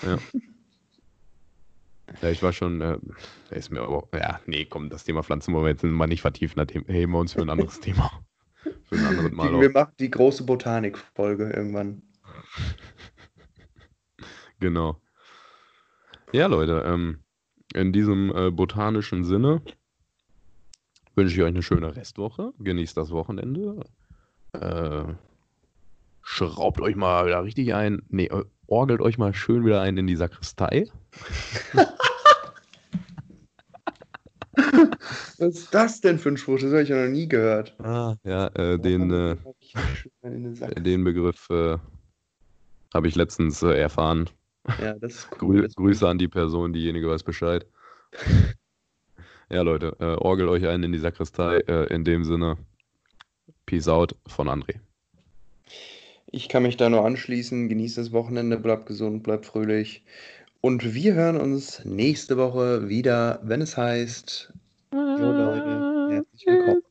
Ja, ich war schon, äh, da ist mir aber, ja, nee, komm, das Thema Pflanzen wollen wir jetzt mal nicht vertiefen, da heben wir uns für ein anderes Thema. Für ein anderes Mal Die, auf. wir machen die große Botanik-Folge irgendwann. Genau. Ja, Leute, ähm, in diesem äh, botanischen Sinne wünsche ich euch eine schöne Restwoche. Genießt das Wochenende. Äh, schraubt euch mal wieder richtig ein. Nee, äh, orgelt euch mal schön wieder ein in die Sakristei. Was ist das denn für ein Spruch? Das habe ich ja noch nie gehört. Ah, ja, äh, den, äh, den Begriff äh, habe ich letztens äh, erfahren. Ja, das ist Grü cool. Das ist Grüße an die Person, diejenige weiß Bescheid. ja, Leute, äh, orgelt euch ein in die Sakristei. Äh, in dem Sinne, Peace out von André. Ich kann mich da nur anschließen. Genießt das Wochenende, bleibt gesund, bleibt fröhlich. Und wir hören uns nächste Woche wieder, wenn es heißt. Jo Leute, herzlich willkommen.